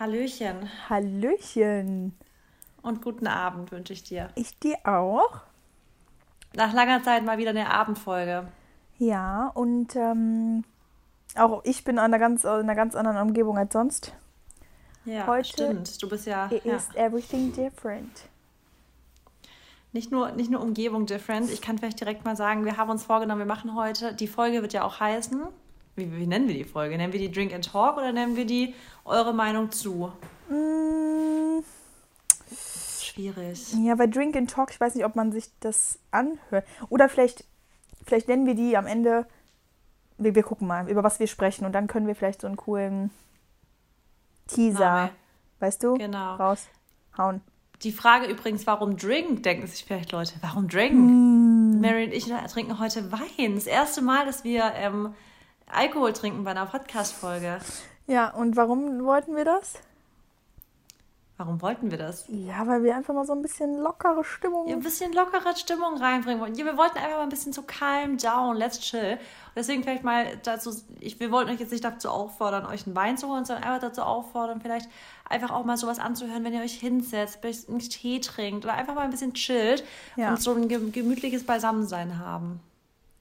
Hallöchen. Hallöchen. Und guten Abend wünsche ich dir. Ich dir auch. Nach langer Zeit mal wieder eine Abendfolge. Ja, und ähm, auch ich bin in einer ganz, in einer ganz anderen Umgebung als sonst. Ja, Heute stimmt. Du bist ja. It ja. is everything different. Nicht nur, nicht nur Umgebung different. Ich kann vielleicht direkt mal sagen, wir haben uns vorgenommen, wir machen heute, die Folge wird ja auch heißen. Wie, wie nennen wir die Folge? Nennen wir die Drink and Talk oder nennen wir die Eure Meinung zu? Mm. Schwierig. Ja, bei Drink and Talk, ich weiß nicht, ob man sich das anhört. Oder vielleicht, vielleicht nennen wir die am Ende. Wir, wir gucken mal, über was wir sprechen. Und dann können wir vielleicht so einen coolen Teaser, Name. weißt du, Genau. raushauen. Die Frage übrigens, warum Drink, denken sich vielleicht Leute. Warum Drink? Mm. Mary und ich trinken heute Wein. Das erste Mal, dass wir ähm, Alkohol trinken bei einer Podcast-Folge. Ja, und warum wollten wir das? Warum wollten wir das? Ja, weil wir einfach mal so ein bisschen lockere Stimmung. Ja, ein bisschen lockere Stimmung reinbringen wollten. Ja, wir wollten einfach mal ein bisschen so calm down, let's chill. Und deswegen vielleicht mal dazu, ich, wir wollten euch jetzt nicht dazu auffordern, euch einen Wein zu holen, sondern einfach dazu auffordern, vielleicht einfach auch mal sowas anzuhören, wenn ihr euch hinsetzt, vielleicht einen Tee trinkt oder einfach mal ein bisschen chillt Ja. und so ein ge- gemütliches Beisammensein haben.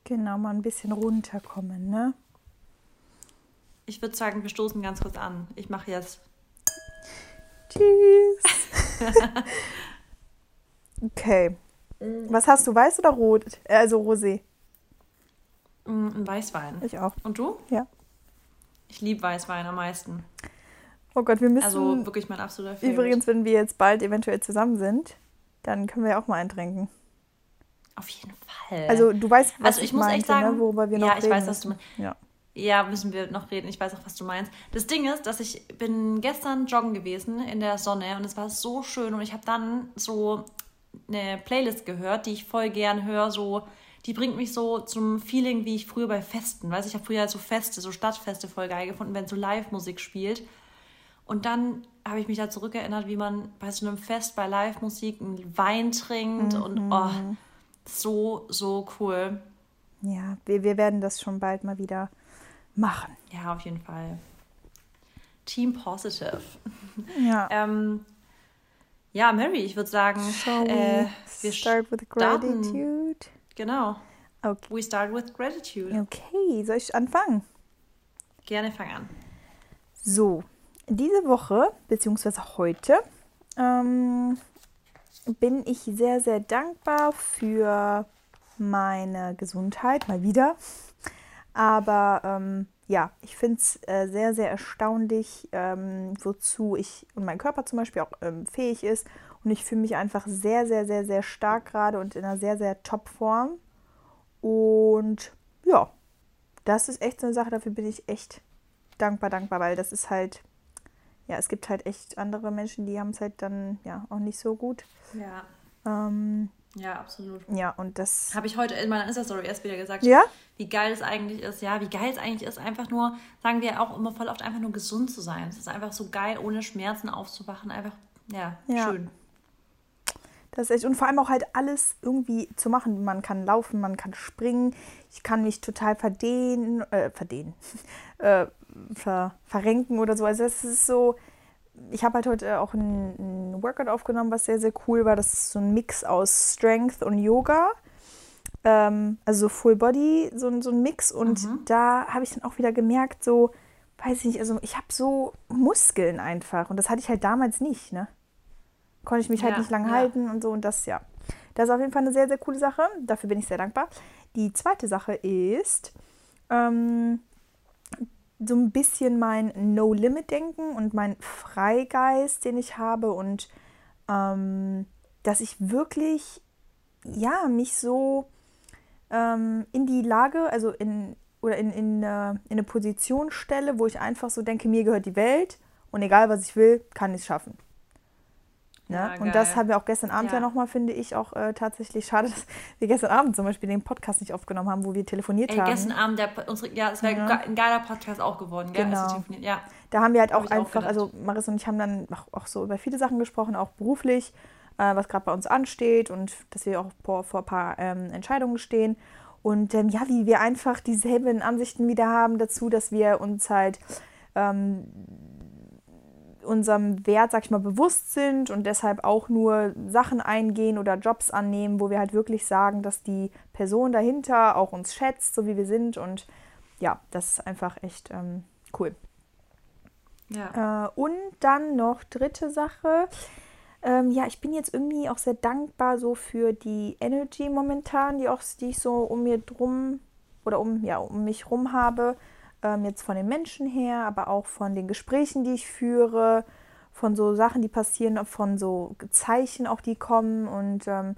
Genau, mal ein bisschen runterkommen, ne? Ich würde sagen, wir stoßen ganz kurz an. Ich mache jetzt. Tschüss. okay. Was hast du, weiß oder rot? Äh, Also rosé. mm, einen Weißwein. Ich auch. Und du? Ja. Ich liebe Weißwein am meisten. Oh Gott, wir müssen Also wirklich mein absoluter Favorite. übrigens, wenn wir jetzt bald eventuell zusammen sind, dann können wir ja auch mal eintrinken. Auf jeden Fall. Also du weißt, was Also ich ich muss meinte, echt sagen, ne? worüber wir noch ja, ich reden weiß, was du müssen. Ja. Ja, müssen wir noch reden. Ich weiß auch, was du meinst. Das Ding ist, dass ich bin gestern joggen gewesen in der Sonne und es war so schön und ich habe dann so eine Playlist gehört, die ich voll gern höre. So, die bringt mich so zum Feeling, wie ich früher bei Festen. Weißt du, ich habe früher so Feste, so Stadtfeste voll geil gefunden, wenn so Live-Musik spielt. Und dann habe ich mich da zurückerinnert, wie man bei so einem Fest bei Live-Musik einen Wein trinkt und oh, so, so cool. Ja, wir, wir werden das schon bald mal wieder machen. Ja, auf jeden Fall. Team Positive. Ja. Ähm, ja, Mary, ich würde sagen, we äh, wir start with starten. gratitude? Genau. Okay. We start with gratitude. Okay, soll ich anfangen? Gerne fang an. So, diese Woche, beziehungsweise heute, ähm, bin ich sehr, sehr dankbar für meine Gesundheit, mal wieder. Aber ähm, ja, ich finde es äh, sehr, sehr erstaunlich, ähm, wozu ich und mein Körper zum Beispiel auch ähm, fähig ist. Und ich fühle mich einfach sehr, sehr, sehr, sehr stark gerade und in einer sehr, sehr Top-Form. Und ja, das ist echt so eine Sache, dafür bin ich echt dankbar, dankbar, weil das ist halt, ja, es gibt halt echt andere Menschen, die haben es halt dann ja auch nicht so gut. Ja. Ähm, Ja, absolut. ja, und das. Habe ich heute in meiner Insta-Story erst wieder gesagt, Ja? wie geil es eigentlich ist. Ja, wie geil es eigentlich ist, einfach nur, sagen wir auch immer voll oft, einfach nur gesund zu sein. Es ist einfach so geil, ohne Schmerzen aufzuwachen. Einfach, ja, Ja. schön. Das ist echt, und vor allem auch halt alles irgendwie zu machen. Man kann laufen, man kann springen, ich kann mich total verdehnen, äh, verdehnen, äh, ver, verrenken oder so. Also es ist so, ich habe halt heute auch ein, ein Workout aufgenommen, was sehr, sehr cool war. Das ist so ein Mix aus Strength und Yoga. Ähm, also so Full Body, so, ein- so ein Mix. Und da habe ich dann auch wieder gemerkt, so, weiß ich nicht, also ich habe so Muskeln einfach. Und das hatte ich halt damals nicht, ne? Konnte ich mich halt Ja, nicht lange ja. halten und so. Und das, ja. Das ist auf jeden Fall eine sehr, sehr coole Sache. Dafür bin ich sehr dankbar. Die zweite Sache ist, ähm, so ein bisschen mein No-Limit-Denken und mein Freigeist, den ich habe und ähm, dass ich wirklich, ja, mich so ähm, in die Lage, also in, oder in, in, äh, in eine Position stelle, wo ich einfach so denke, mir gehört die Welt und egal was ich will, kann ich es schaffen. Ne? Ja, und das haben wir auch gestern Abend ja, Ja. nochmal, finde ich, auch äh, tatsächlich schade, dass wir gestern Abend zum Beispiel den Podcast nicht aufgenommen haben, wo wir telefoniert Ey, haben. gestern Abend, der, unsere, ja, es wäre Ja. ein geiler Podcast auch geworden, gell? Genau. telefoniert- Ja, Da haben wir halt Hab auch auch einfach, gedacht. also Marissa und ich haben dann auch, auch so über viele Sachen gesprochen, auch beruflich, äh, was gerade bei uns ansteht und dass wir auch vor, vor ein paar ähm, Entscheidungen stehen. Und ähm, ja, wie wir einfach dieselben Ansichten wieder haben dazu, dass wir uns halt ähm, unserem Wert, sag ich mal, bewusst sind und deshalb auch nur Sachen eingehen oder Jobs annehmen, wo wir halt wirklich sagen, dass die Person dahinter auch uns schätzt, so wie wir sind. Und ja, das ist einfach echt ähm, cool. Ja. Äh, und dann noch dritte Sache. Ähm, ja, ich bin jetzt irgendwie auch sehr dankbar so für die Energy momentan, die, auch, die ich so um mir drum oder um, ja, um mich rum habe. Ähm, jetzt von den Menschen her, aber auch von den Gesprächen, die ich führe, von so Sachen, die passieren, von so Zeichen auch, die kommen. Und ähm,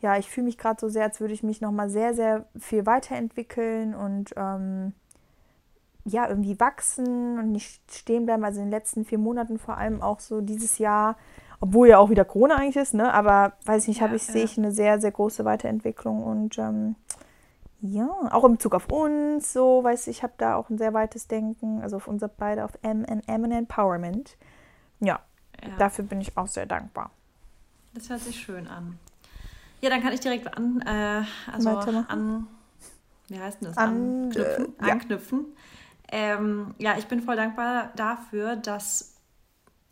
ja, ich fühle mich gerade so sehr, als würde ich mich nochmal sehr, sehr viel weiterentwickeln und ähm, ja, irgendwie wachsen und nicht stehen bleiben. Also in den letzten vier Monaten vor allem auch so dieses Jahr, obwohl ja auch wieder Corona eigentlich ist, ne? Aber weiß nicht, ja, habe ich, ja. sehe ich eine sehr, sehr große Weiterentwicklung und ähm, ja, auch in Bezug auf uns, so, weiß ich, habe da auch ein sehr weites Denken, also auf unser beide, auf M and M Empowerment. Ja, ja, dafür bin ich auch sehr dankbar. Das hört sich schön an. Ja, dann kann ich direkt an, äh, also an, wie heißt denn das? An, anknüpfen. Äh, anknüpfen. Ähm, ja, ich bin voll dankbar dafür, dass,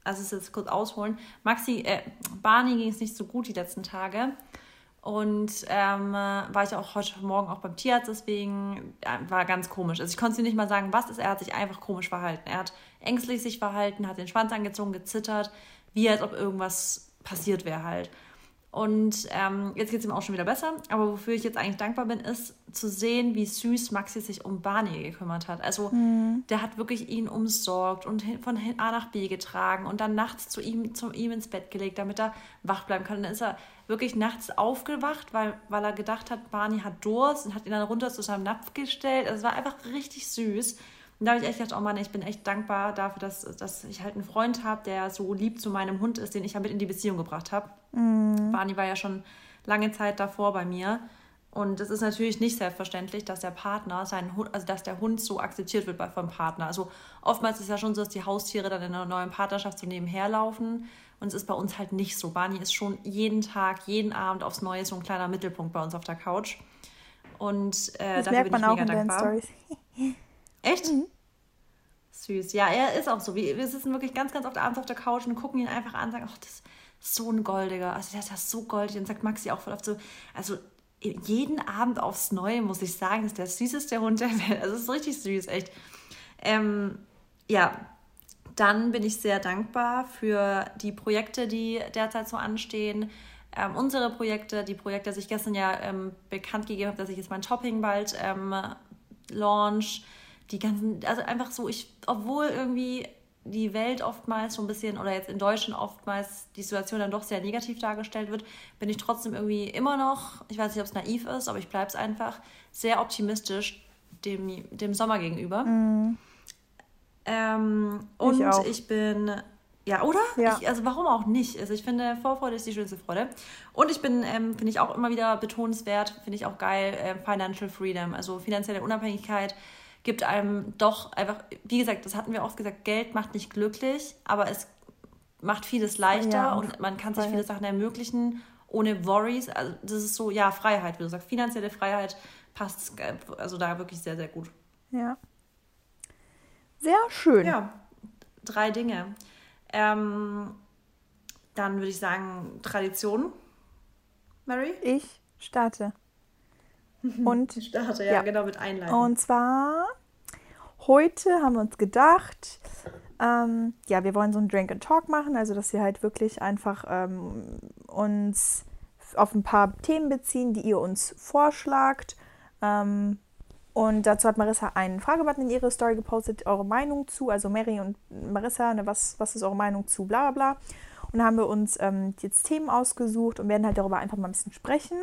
also es jetzt kurz ausholen, Maxi, äh, Barney ging es nicht so gut die letzten Tage. Und ähm, war ich auch heute Morgen auch beim Tierarzt, deswegen äh, war ganz komisch. Also ich konnte dir nicht mal sagen, was ist. Er hat sich einfach komisch verhalten. Er hat ängstlich sich verhalten, hat den Schwanz angezogen, gezittert, wie als ob irgendwas passiert wäre halt. Und ähm, jetzt geht es ihm auch schon wieder besser. Aber wofür ich jetzt eigentlich dankbar bin, ist zu sehen, wie süß Maxi sich um Barney gekümmert hat. Also mhm. der hat wirklich ihn umsorgt und von A nach B getragen und dann nachts zu ihm, zu ihm ins Bett gelegt, damit er wach bleiben kann. Und dann ist er wirklich nachts aufgewacht, weil, weil er gedacht hat, Barney hat Durst und hat ihn dann runter zu seinem Napf gestellt. Also es war einfach richtig süß. Und da habe ich echt gedacht, oh Mann, ich bin echt dankbar dafür, dass, dass ich halt einen Freund habe, der so lieb zu meinem Hund ist, den ich ja mit in die Beziehung gebracht habe. Mhm. Barney war ja schon lange Zeit davor bei mir. Und es ist natürlich nicht selbstverständlich, dass der Partner seinen Hund, also dass der Hund so akzeptiert wird vom Partner. Also oftmals ist es ja schon so, dass die Haustiere dann in einer neuen Partnerschaft so nebenher laufen. Und es ist bei uns halt nicht so. Barney ist schon jeden Tag, jeden Abend aufs Neue so ein kleiner Mittelpunkt bei uns auf der Couch. Und äh, das dafür merkt bin man ich mega auch in dankbar. Echt? Mhm. Süß. Ja, er ist auch so. Wir sitzen wirklich ganz, ganz oft abends auf der Couch und gucken ihn einfach an und sagen, ach, das ist so ein Goldiger. Also der ist ja so goldig. Und sagt Maxi auch voll oft so, also jeden Abend aufs Neue, muss ich sagen, ist der süßeste Hund der Welt. Also es ist richtig süß, echt. Ähm, ja, dann bin ich sehr dankbar für die Projekte, die derzeit so anstehen. Ähm, unsere Projekte, die Projekte, dass ich gestern ja ähm, bekannt gegeben habe, dass ich jetzt mein Shopping bald ähm, launch die ganzen, also einfach so, ich, obwohl irgendwie die Welt oftmals so ein bisschen oder jetzt in Deutschland oftmals die Situation dann doch sehr negativ dargestellt wird, bin ich trotzdem irgendwie immer noch, ich weiß nicht, ob es naiv ist, aber ich bleibe es einfach, sehr optimistisch dem, dem Sommer gegenüber. Mm. Ähm, und ich, ich, bin, ja, oder? Ja. Ich, also warum auch nicht? Also ich finde, Vorfreude ist die schönste Freude. Und ich bin, ähm, finde ich auch immer wieder betonenswert, finde ich auch geil, äh, Financial Freedom, also finanzielle Unabhängigkeit gibt einem doch einfach, wie gesagt, das hatten wir oft gesagt, Geld macht nicht glücklich, aber es macht vieles leichter ja, und man kann sich viele Sachen ermöglichen ohne Worries. Also das ist so, ja, Freiheit, wie du sagst, finanzielle Freiheit passt also da wirklich sehr, sehr gut. Ja. Sehr schön. Ja, drei Dinge. Ähm, dann würde ich sagen, Tradition. Mary? Ich starte. Und ich starte, ja, ja, genau, mit Einleitung. Und zwar, heute haben wir uns gedacht, ähm, ja, wir wollen so ein Drink and Talk machen, also dass wir halt wirklich einfach ähm, uns auf ein paar Themen beziehen, die ihr uns vorschlagt. Ähm, und dazu hat Marissa einen Fragebutton in ihre Story gepostet, eure Meinung zu, also Mary und Marissa, ne, was, was ist eure Meinung zu, bla bla bla. Und da haben wir uns ähm, jetzt Themen ausgesucht und werden halt darüber einfach mal ein bisschen sprechen.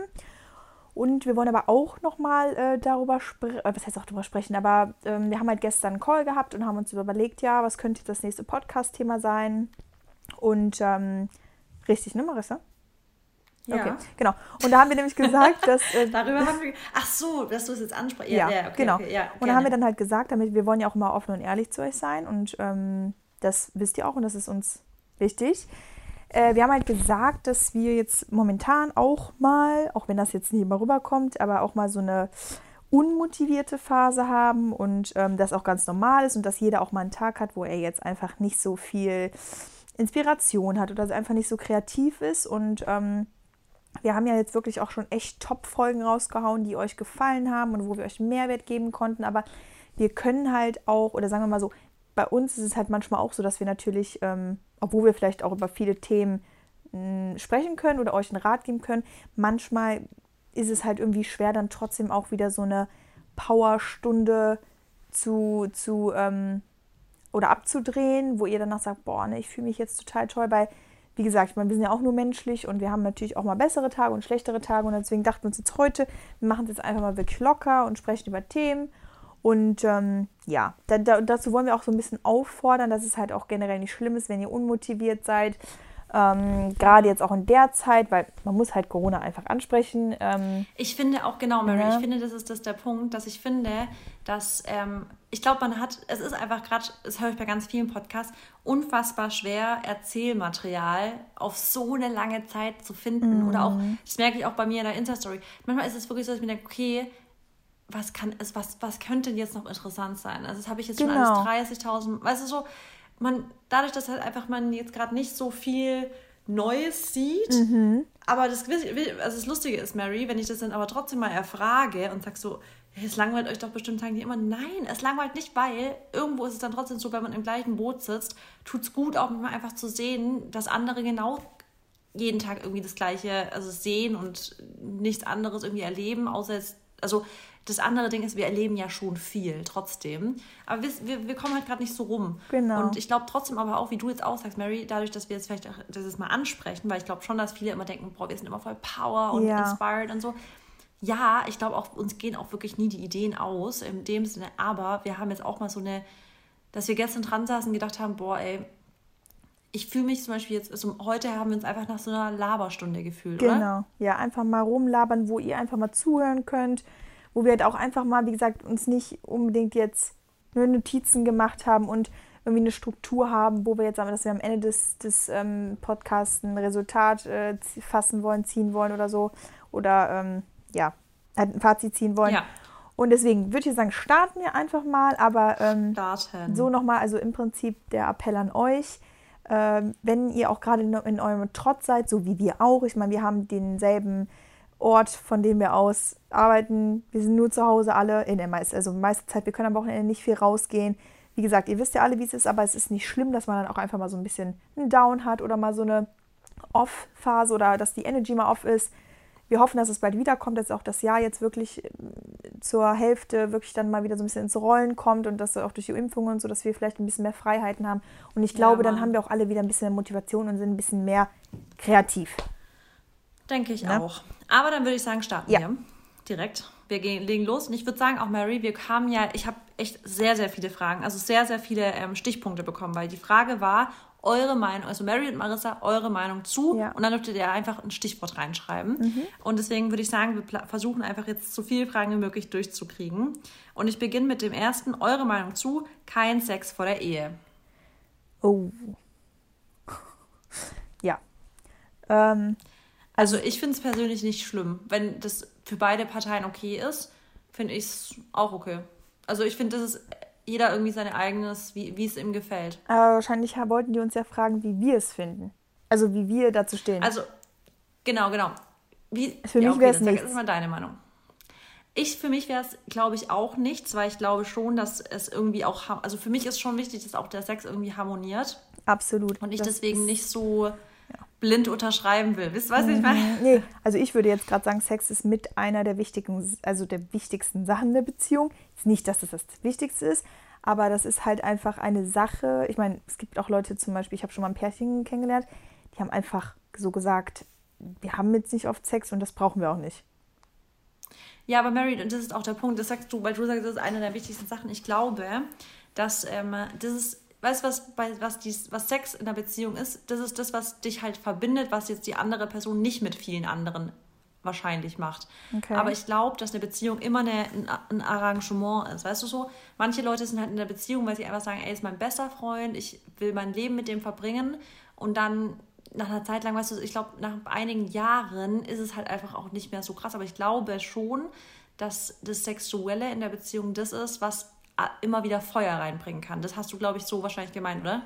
Und wir wollen aber auch nochmal äh, darüber sprechen, äh, was heißt auch darüber sprechen, aber ähm, wir haben halt gestern einen Call gehabt und haben uns überlegt, ja, was könnte das nächste Podcast-Thema sein? Und ähm, richtig, ne, Marissa? Ja. Okay, genau. Und da haben wir nämlich gesagt, dass. Äh, Darüber haben wir. Ach so, dass du es jetzt ansprichst. Ja, ja, okay, genau. Okay, ja, und da haben wir dann halt gesagt, damit wir wollen ja auch immer offen und ehrlich zu euch sein und ähm, das wisst ihr auch und das ist uns wichtig. Äh, wir haben halt gesagt, dass wir jetzt momentan auch mal, auch wenn das jetzt nicht immer rüberkommt, aber auch mal so eine unmotivierte Phase haben und ähm, das auch ganz normal ist und dass jeder auch mal einen Tag hat, wo er jetzt einfach nicht so viel Inspiration hat oder einfach nicht so kreativ ist. Und ähm, wir haben ja jetzt wirklich auch schon echt Top-Folgen rausgehauen, die euch gefallen haben und wo wir euch Mehrwert geben konnten. Aber wir können halt auch, oder sagen wir mal so, bei uns ist es halt manchmal auch so, dass wir natürlich, ähm, obwohl wir vielleicht auch über viele Themen mh, sprechen können oder euch einen Rat geben können, manchmal ist es halt irgendwie schwer, dann trotzdem auch wieder so eine Powerstunde zu, zu ähm, oder abzudrehen, wo ihr danach sagt, boah, ne, ich fühle mich jetzt total toll, weil, wie gesagt, wir sind ja auch nur menschlich und wir haben natürlich auch mal bessere Tage und schlechtere Tage und deswegen dachten wir uns jetzt heute, wir machen es jetzt einfach mal wirklich locker und sprechen über Themen und ähm, ja, da, da, dazu wollen wir auch so ein bisschen auffordern, dass es halt auch generell nicht schlimm ist, wenn ihr unmotiviert seid, ähm, Gerade jetzt auch in der Zeit, weil man muss halt Corona einfach ansprechen. Ähm, ich finde auch, genau, Mary, ja. ich finde, das ist das der Punkt, dass ich finde, dass ähm, ich glaube, man hat, es ist einfach gerade, das höre ich bei ganz vielen Podcasts, unfassbar schwer, Erzählmaterial auf so eine lange Zeit zu finden. Mhm. Oder auch, das merke ich auch bei mir in der Insta-Story. Manchmal ist es wirklich so, dass ich mir denke, okay, was kann es, was, was könnte denn jetzt noch interessant sein? Also das habe ich jetzt genau. schon alles 30.000, weißt du so, man, dadurch, dass halt einfach man jetzt gerade nicht so viel Neues sieht, mhm. aber das, also das Lustige ist, Mary, wenn ich das dann aber trotzdem mal erfrage und sag so, es langweilt euch doch bestimmt, sagen die immer, nein, es langweilt nicht, weil irgendwo ist es dann trotzdem so, wenn man im gleichen Boot sitzt, tut es gut, auch mal einfach zu sehen, dass andere genau jeden Tag irgendwie das Gleiche, also sehen und nichts anderes irgendwie erleben, außer jetzt, also das andere Ding ist, wir erleben ja schon viel trotzdem. Aber wir, wir, wir kommen halt gerade nicht so rum. Genau. Und ich glaube trotzdem aber auch, wie du jetzt auch sagst, Mary, dadurch, dass wir jetzt vielleicht das mal ansprechen, weil ich glaube schon, dass viele immer denken, boah, wir sind immer voll Power und ja. inspired und so. Ja, ich glaube auch, uns gehen auch wirklich nie die Ideen aus, in dem Sinne. Aber wir haben jetzt auch mal so eine, dass wir gestern dran saßen und gedacht haben, boah, ey, ich fühle mich zum Beispiel jetzt, also heute haben wir uns einfach nach so einer Laberstunde gefühlt, genau. oder? Genau, ja, einfach mal rumlabern, wo ihr einfach mal zuhören könnt wo wir halt auch einfach mal, wie gesagt, uns nicht unbedingt jetzt nur Notizen gemacht haben und irgendwie eine Struktur haben, wo wir jetzt sagen, dass wir am Ende des, des ähm, Podcasts ein Resultat äh, fassen wollen, ziehen wollen oder so. Oder ähm, ja, halt ein Fazit ziehen wollen. Ja. Und deswegen würde ich sagen, starten wir einfach mal, aber ähm, starten. so nochmal, also im Prinzip der Appell an euch. Ähm, wenn ihr auch gerade in, in eurem Trotz seid, so wie wir auch, ich meine, wir haben denselben Ort, von dem wir aus arbeiten. Wir sind nur zu Hause alle, in der meisten, also meiste Zeit, wir können am Wochenende nicht viel rausgehen. Wie gesagt, ihr wisst ja alle, wie es ist, aber es ist nicht schlimm, dass man dann auch einfach mal so ein bisschen einen Down hat oder mal so eine Off-Phase oder dass die Energy mal off ist. Wir hoffen, dass es bald wiederkommt, dass auch das Jahr jetzt wirklich äh, zur Hälfte wirklich dann mal wieder so ein bisschen ins Rollen kommt und dass auch durch die Impfungen und so, dass wir vielleicht ein bisschen mehr Freiheiten haben. Und ich glaube, ja, dann haben wir auch alle wieder ein bisschen Motivation und sind ein bisschen mehr kreativ. Denke ich ne? auch. Aber dann würde ich sagen, starten ja. wir direkt. Wir gehen, legen los. Und ich würde sagen, auch Mary, wir haben ja, ich habe echt sehr, sehr viele Fragen, also sehr, sehr viele ähm, Stichpunkte bekommen, weil die Frage war, eure Meinung, also Mary und Marissa, eure Meinung zu. Ja. Und dann dürftet ihr einfach ein Stichwort reinschreiben. Mhm. Und deswegen würde ich sagen, wir versuchen einfach jetzt so viele Fragen wie möglich durchzukriegen. Und ich beginne mit dem ersten, eure Meinung zu, kein Sex vor der Ehe. Oh. Ja. Ähm, also ich finde es persönlich nicht schlimm. Wenn das für beide Parteien okay ist, finde ich es auch okay. Also ich finde, das ist jeder irgendwie sein eigenes, wie, wie es ihm gefällt. Aber wahrscheinlich wollten die uns ja fragen, wie wir es finden. Also wie wir dazu stehen. Also, genau, genau. Wie, für ja, mich okay, wäre es nicht. Das ist mal deine Meinung. Ich, für mich wäre es, glaube ich, auch nichts, weil ich glaube schon, dass es irgendwie auch, also für mich ist schon wichtig, dass auch der Sex irgendwie harmoniert. Absolut. Und ich das deswegen nicht so blind unterschreiben will. Wisst ihr, was ich meine? Mhm. Nee, also ich würde jetzt gerade sagen, Sex ist mit einer der wichtigen, also der wichtigsten Sachen der Beziehung. Ist nicht, dass das das Wichtigste ist, aber das ist halt einfach eine Sache. Ich meine, es gibt auch Leute zum Beispiel, ich habe schon mal ein Pärchen kennengelernt, die haben einfach so gesagt, wir haben jetzt nicht oft Sex und das brauchen wir auch nicht. Ja, aber Mary, und das ist auch der Punkt, das sagst du, weil du sagst, das ist eine der wichtigsten Sachen. Ich glaube, dass ähm, das ist weißt du, was, was, dies, was Sex in der Beziehung ist? Das ist das, was dich halt verbindet, was jetzt die andere Person nicht mit vielen anderen wahrscheinlich macht. Okay. Aber ich glaube, dass eine Beziehung immer eine, ein, ein, Arrangement ist. Weißt du so? Manche Leute sind halt in der Beziehung, weil sie einfach sagen, ey, ist mein bester Freund, ich will mein Leben mit dem verbringen. Und dann nach einer Zeit lang, weißt du, ich glaube, nach einigen Jahren ist es halt einfach auch nicht mehr so krass. Aber ich glaube schon, dass das Sexuelle in der Beziehung das ist, was immer wieder Feuer reinbringen kann. Das hast du, glaube ich, so wahrscheinlich gemeint, oder?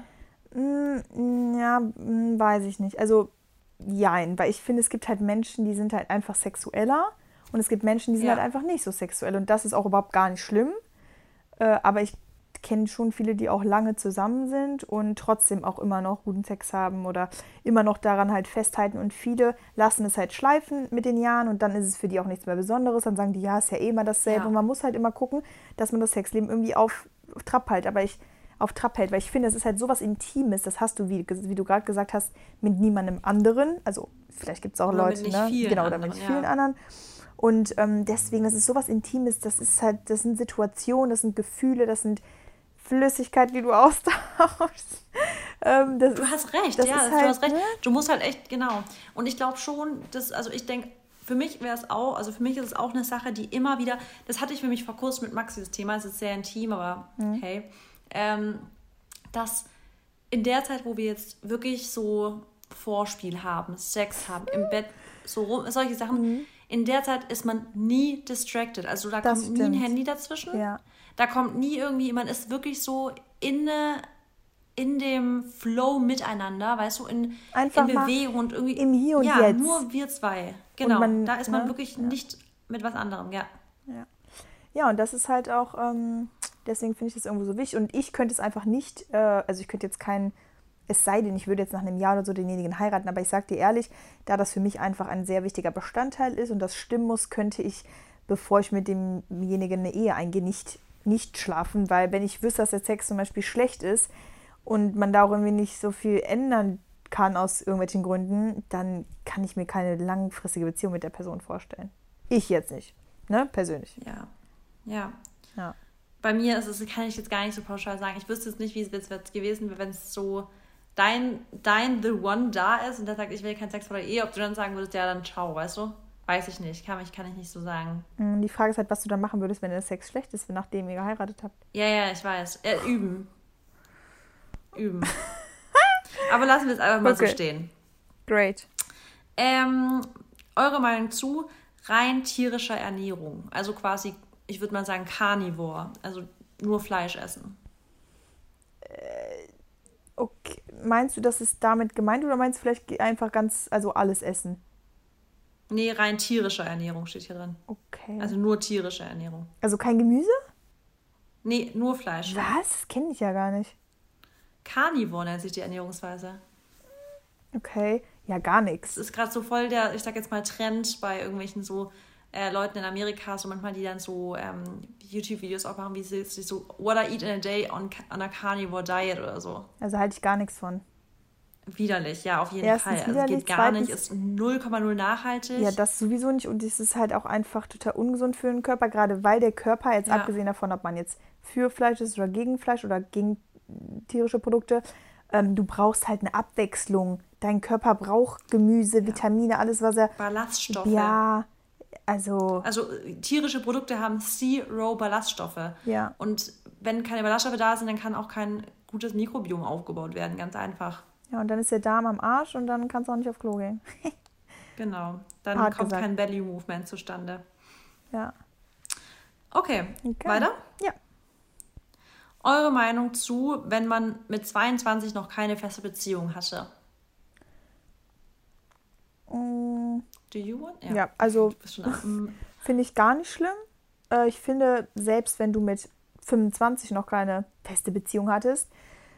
Mm, ja, mm, weiß ich nicht. Also, jein, weil ich finde, es gibt halt Menschen, die sind halt einfach sexueller und es gibt Menschen, die sind ja. halt einfach nicht so sexuell und das ist auch überhaupt gar nicht schlimm. Äh, aber ich kenne schon viele, die auch lange zusammen sind und trotzdem auch immer noch guten Sex haben oder immer noch daran halt festhalten. Und viele lassen es halt schleifen mit den Jahren und dann ist es für die auch nichts mehr Besonderes. Dann sagen die, ja, ist ja eh immer dasselbe. Ja. Und man muss halt immer gucken, dass man das Sexleben irgendwie auf, auf Trab hält. Aber ich auf Trab hält, weil ich finde, es ist halt so was Intimes. Das hast du, wie, wie du gerade gesagt hast, mit niemandem anderen. Also vielleicht gibt es auch oder Leute, ne? Genau, oder mit vielen ja. anderen. Und ähm, deswegen, das ist sowas Intimes, das ist halt, das sind Situationen, das sind Gefühle, das sind Flüssigkeit, die du austauschst. ähm, du hast recht, ja, halt, du hast recht. Ne? Du musst halt echt, genau. Und ich glaube schon, dass, also ich denke, für mich wäre es auch, also für mich ist es auch eine Sache, die immer wieder, das hatte ich für mich vor kurzem mit Maxi, das Thema, es ist sehr intim, aber mhm. hey, ähm, dass in der Zeit, wo wir jetzt wirklich so Vorspiel haben, Sex haben, im Bett, so rum, solche Sachen, mhm. in der Zeit ist man nie distracted. Also da das kommt stimmt. nie ein Handy dazwischen. Ja. Da kommt nie irgendwie, man ist wirklich so in, in dem Flow miteinander, weißt du, in, in Bewegung und irgendwie. Im Hier und ja, Jetzt. nur wir zwei. Genau. Man, da ist man ne? wirklich ja. nicht mit was anderem, ja. Ja, ja und das ist halt auch, ähm, deswegen finde ich das irgendwo so wichtig. Und ich könnte es einfach nicht, äh, also ich könnte jetzt keinen es sei denn, ich würde jetzt nach einem Jahr oder so denjenigen heiraten, aber ich sage dir ehrlich, da das für mich einfach ein sehr wichtiger Bestandteil ist und das stimmen muss, könnte ich, bevor ich mit demjenigen eine Ehe eingehe, nicht nicht schlafen, weil wenn ich wüsste, dass der Sex zum Beispiel schlecht ist und man da irgendwie nicht so viel ändern kann aus irgendwelchen Gründen, dann kann ich mir keine langfristige Beziehung mit der Person vorstellen. Ich jetzt nicht, ne, persönlich. Ja, ja. ja. Bei mir ist es, kann ich jetzt gar nicht so pauschal sagen. Ich wüsste jetzt nicht, wie es jetzt gewesen wäre, wenn es so dein, dein The One da ist und der sagt, ich will keinen Sex vor der Ehe, ob du dann sagen würdest, ja, dann ciao, weißt du? Weiß ich nicht, kann ich, kann ich nicht so sagen. Mm, die Frage ist halt, was du dann machen würdest, wenn der Sex schlecht ist, nachdem ihr geheiratet habt. Ja, ja, ich weiß. Äh, üben. Üben. Aber lassen wir es einfach mal okay. so stehen. Great. Ähm, eure Meinung zu rein tierischer Ernährung. Also quasi, ich würde mal sagen, Carnivore. Also nur Fleisch essen. Äh, okay. Meinst du, das ist damit gemeint oder meinst du vielleicht einfach ganz, also alles essen? Nee, rein tierische Ernährung steht hier drin. Okay. Also nur tierische Ernährung. Also kein Gemüse? Nee, nur Fleisch. Was? Das kenne ich ja gar nicht. Carnivore nennt sich die Ernährungsweise. Okay, ja, gar nichts. Das ist gerade so voll der, ich sag jetzt mal, Trend bei irgendwelchen so äh, Leuten in Amerika, so manchmal, die dann so ähm, YouTube-Videos auch machen, wie sie, sie so What I eat in a day on, on a carnivore diet oder so. Also halte ich gar nichts von. Widerlich, ja, auf jeden Erstens Fall. Also geht gar nicht, ist 0,0 nachhaltig. Ja, das sowieso nicht und es ist halt auch einfach total ungesund für den Körper, gerade weil der Körper, jetzt ja. abgesehen davon, ob man jetzt für Fleisch ist oder gegen Fleisch oder gegen tierische Produkte, ähm, du brauchst halt eine Abwechslung. Dein Körper braucht Gemüse, ja. Vitamine, alles, was er. Ballaststoffe. Ja, also. Also tierische Produkte haben Zero Ballaststoffe. Ja. Und wenn keine Ballaststoffe da sind, dann kann auch kein gutes Mikrobiom aufgebaut werden, ganz einfach. Ja, und dann ist der Darm am Arsch und dann kannst du auch nicht auf Klo gehen. genau. Dann Hart kommt gesagt. kein Belly Movement zustande. Ja. Okay, okay. weiter? Ja. Eure Meinung zu, wenn man mit 22 noch keine feste Beziehung hatte? Mm. Do you want? Ja, ja also finde ich gar nicht schlimm. Äh, ich finde, selbst wenn du mit 25 noch keine feste Beziehung hattest,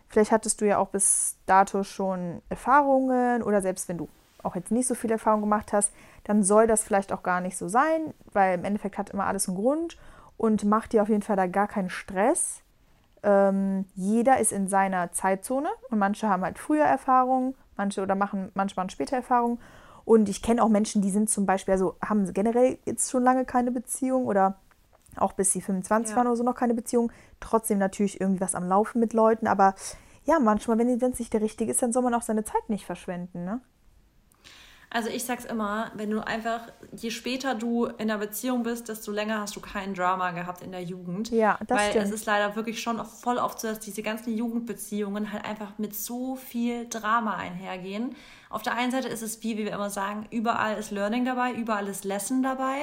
Vielleicht hattest du ja auch bis dato schon Erfahrungen oder selbst wenn du auch jetzt nicht so viel Erfahrung gemacht hast, dann soll das vielleicht auch gar nicht so sein, weil im Endeffekt hat immer alles einen Grund und macht dir auf jeden Fall da gar keinen Stress. Ähm, jeder ist in seiner Zeitzone und manche haben halt früher Erfahrungen, manche oder machen manchmal später Erfahrungen. Und ich kenne auch Menschen, die sind zum Beispiel, also haben generell jetzt schon lange keine Beziehung oder auch bis sie 25 ja. waren oder so noch keine Beziehung. Trotzdem natürlich irgendwie was am Laufen mit Leuten. Aber ja, manchmal, wenn es nicht der Richtige ist, dann soll man auch seine Zeit nicht verschwenden, ne? Also ich sag's immer, wenn du einfach, je später du in der Beziehung bist, desto länger hast du kein Drama gehabt in der Jugend. Ja, das Weil stimmt. es ist leider wirklich schon voll oft so, dass diese ganzen Jugendbeziehungen halt einfach mit so viel Drama einhergehen. Auf der einen Seite ist es wie, wie wir immer sagen, überall ist Learning dabei, überall ist Lesson dabei.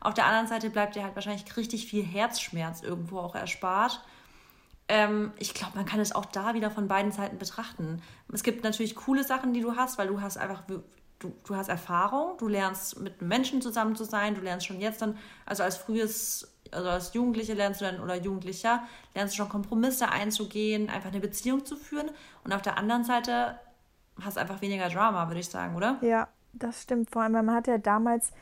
Auf der anderen Seite bleibt dir halt wahrscheinlich richtig viel Herzschmerz irgendwo auch erspart. Ähm, ich glaube, man kann es auch da wieder von beiden Seiten betrachten. Es gibt natürlich coole Sachen, die du hast, weil du hast einfach du, du hast Erfahrung, du lernst mit Menschen zusammen zu sein, du lernst schon jetzt dann, also als frühes, also als Jugendliche lernst du dann oder Jugendlicher, lernst du schon Kompromisse einzugehen, einfach eine Beziehung zu führen und auf der anderen Seite hast einfach weniger Drama, würde ich sagen, oder? Ja, das stimmt. Vor allem, weil man hat ja damals,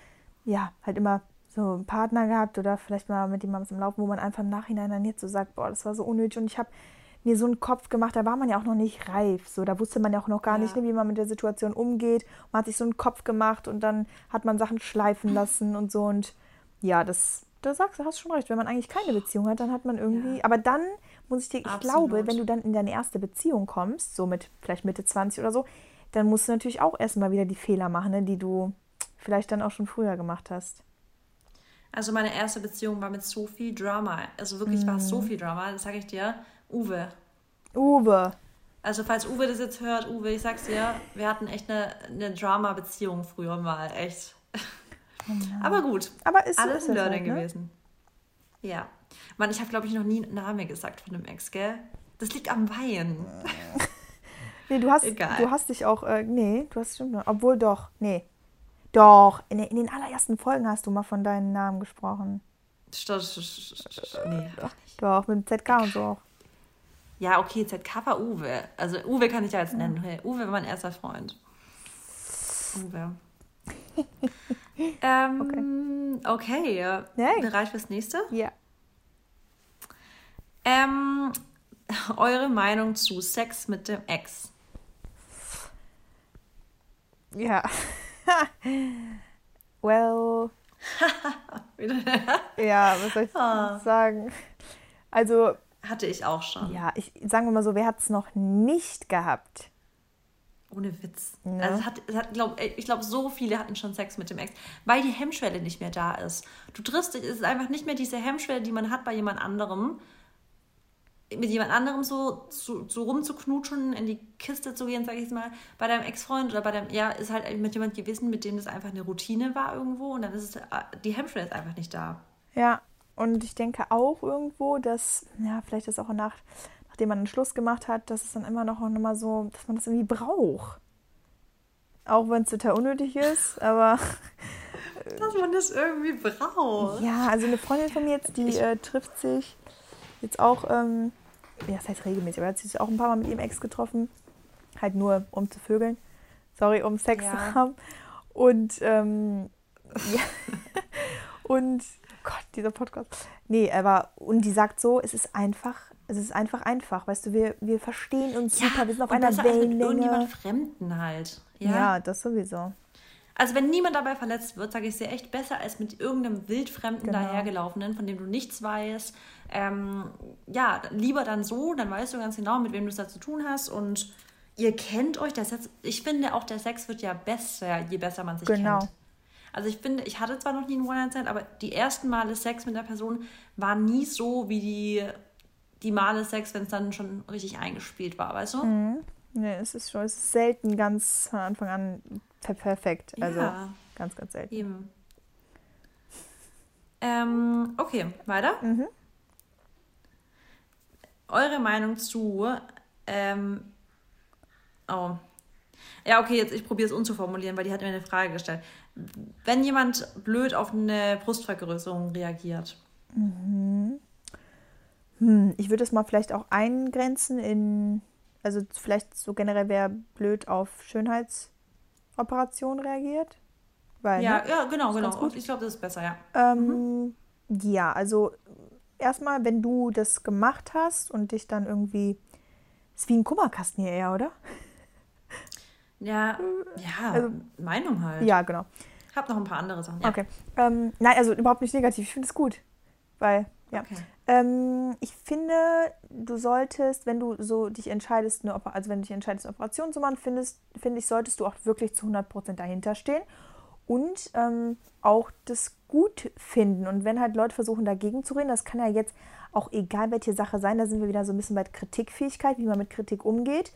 ja, halt immer so einen Partner gehabt oder vielleicht mal mit jemandem im Laufen, wo man einfach im Nachhinein dann jetzt so sagt, boah, das war so unnötig und ich habe mir so einen Kopf gemacht, da war man ja auch noch nicht reif. So, da wusste man ja auch noch gar ja. nicht, wie man mit der Situation umgeht. Man hat sich so einen Kopf gemacht und dann hat man Sachen schleifen lassen und so. Und ja, das, da sagst du, hast schon recht. Wenn man eigentlich keine Beziehung hat, dann hat man irgendwie. Ja. Aber dann muss ich dir, ich Absolut. glaube, wenn du dann in deine erste Beziehung kommst, so mit vielleicht Mitte 20 oder so, dann musst du natürlich auch erstmal wieder die Fehler machen, ne, die du vielleicht dann auch schon früher gemacht hast. Also meine erste Beziehung war mit so viel Drama. Also wirklich mm. war es so mhm. viel Drama, das sage ich dir. Uwe. Uwe. Also falls Uwe das jetzt hört, Uwe, ich sag's dir, wir hatten echt eine, eine Drama-Beziehung früher mal, echt. Oh Aber gut. Aber ist alles ein Learning halt, ne? gewesen. Ja. Mann, ich habe glaube ich noch nie einen Namen gesagt von einem Ex, gell? Das liegt am Wein. nee, du hast, Egal. du hast dich auch, äh, nee, du hast stimmt, obwohl doch, nee. Doch, in, in, den allerersten Folgen hast du mal von deinen Namen gesprochen. Nee, doch, doch, mit dem ZK und so auch. Ja, okay, ZK war Uwe. Also Uwe kann ich ja jetzt nennen. Hey, Uwe war mein erster Freund. Uwe. ähm, okay. okay. Hey. Bereit fürs nächste? Ja. Ähm, eure Meinung zu Sex mit dem Ex? Ja. well. ja, was soll ich oh. sagen? Also. Hatte ich auch schon. Ja, ich sagen wir mal so, wer hat es noch nicht gehabt? Ohne Witz. Ne? Also es hat, es hat, glaub, ich glaube, so viele hatten schon Sex mit dem Ex, weil die Hemmschwelle nicht mehr da ist. Du triffst dich, es ist einfach nicht mehr diese Hemmschwelle, die man hat bei jemand anderem, mit jemand anderem so, so, so rumzuknutschen, in die Kiste zu gehen, sag ich mal, bei deinem Ex-Freund oder bei deinem, ja, ist halt mit jemand gewesen, mit dem das einfach eine Routine war irgendwo und dann ist es, äh, die Hemmschwelle ist einfach nicht da. Ja, und ich denke auch irgendwo, dass, ja, vielleicht ist auch nach, nachdem man einen Schluss gemacht hat, dass es dann immer noch, noch mal so, dass man das irgendwie braucht. Auch wenn es total unnötig ist, aber. dass man das irgendwie braucht. Ja, also eine Freundin von mir jetzt, die äh, trifft sich jetzt auch, ähm, ja, das heißt regelmäßig, aber hat sich auch ein paar Mal mit ihrem Ex getroffen. Halt nur, um zu vögeln. Sorry, um Sex ja. zu haben. Und, ähm, ja. und, Gott, dieser Podcast. Nee, aber, und die sagt so, es ist einfach, es ist einfach einfach, weißt du, wir, wir verstehen uns ja, super, wir sind auf einer Wellenlänge. Mit irgendjemand Fremden halt. Ja? ja, das sowieso. Also wenn niemand dabei verletzt wird, sage ich sehr echt besser als mit irgendeinem wildfremden genau. dahergelaufenen, von dem du nichts weißt. Ähm, ja, lieber dann so, dann weißt du ganz genau, mit wem du es da zu tun hast und ihr kennt euch. Der Sex, ich finde auch, der Sex wird ja besser, je besser man sich genau. kennt. Also ich finde, ich hatte zwar noch nie einen One-Night-Stand, aber die ersten Male Sex mit der Person waren nie so wie die, die Male Sex, wenn es dann schon richtig eingespielt war, weißt du? Mhm. Nee, es ist schon, es ist selten ganz von Anfang an perfekt. Also ja. ganz, ganz selten. Eben. Ähm, okay, weiter. Mhm. Eure Meinung zu. Ähm, oh. Ja, okay, jetzt ich probiere es umzuformulieren, weil die hat mir eine Frage gestellt. Wenn jemand blöd auf eine Brustvergrößerung reagiert. Mhm. Hm, ich würde es mal vielleicht auch eingrenzen in, also vielleicht so generell wer blöd auf Schönheits Operation reagiert. Weil, ja, ne? ja, genau, genau. Gut. Ich glaube, das ist besser, ja. Ähm, mhm. Ja, also erstmal, wenn du das gemacht hast und dich dann irgendwie. Ist wie ein Kummerkasten hier eher, oder? Ja, ja, also, Meinung halt. Ja, genau. Ich habe noch ein paar andere Sachen. Ja. Okay. Ähm, nein, also überhaupt nicht negativ. Ich finde es gut. Weil, ja. Okay. Ähm, ich finde, du solltest, wenn du so dich entscheidest, eine also wenn du dich entscheidest, eine Operation zu machen, findest, finde ich, solltest du auch wirklich zu 100% dahinter stehen und ähm, auch das gut finden. Und wenn halt Leute versuchen, dagegen zu reden, das kann ja jetzt auch egal welche Sache sein, da sind wir wieder so ein bisschen bei Kritikfähigkeit, wie man mit Kritik umgeht,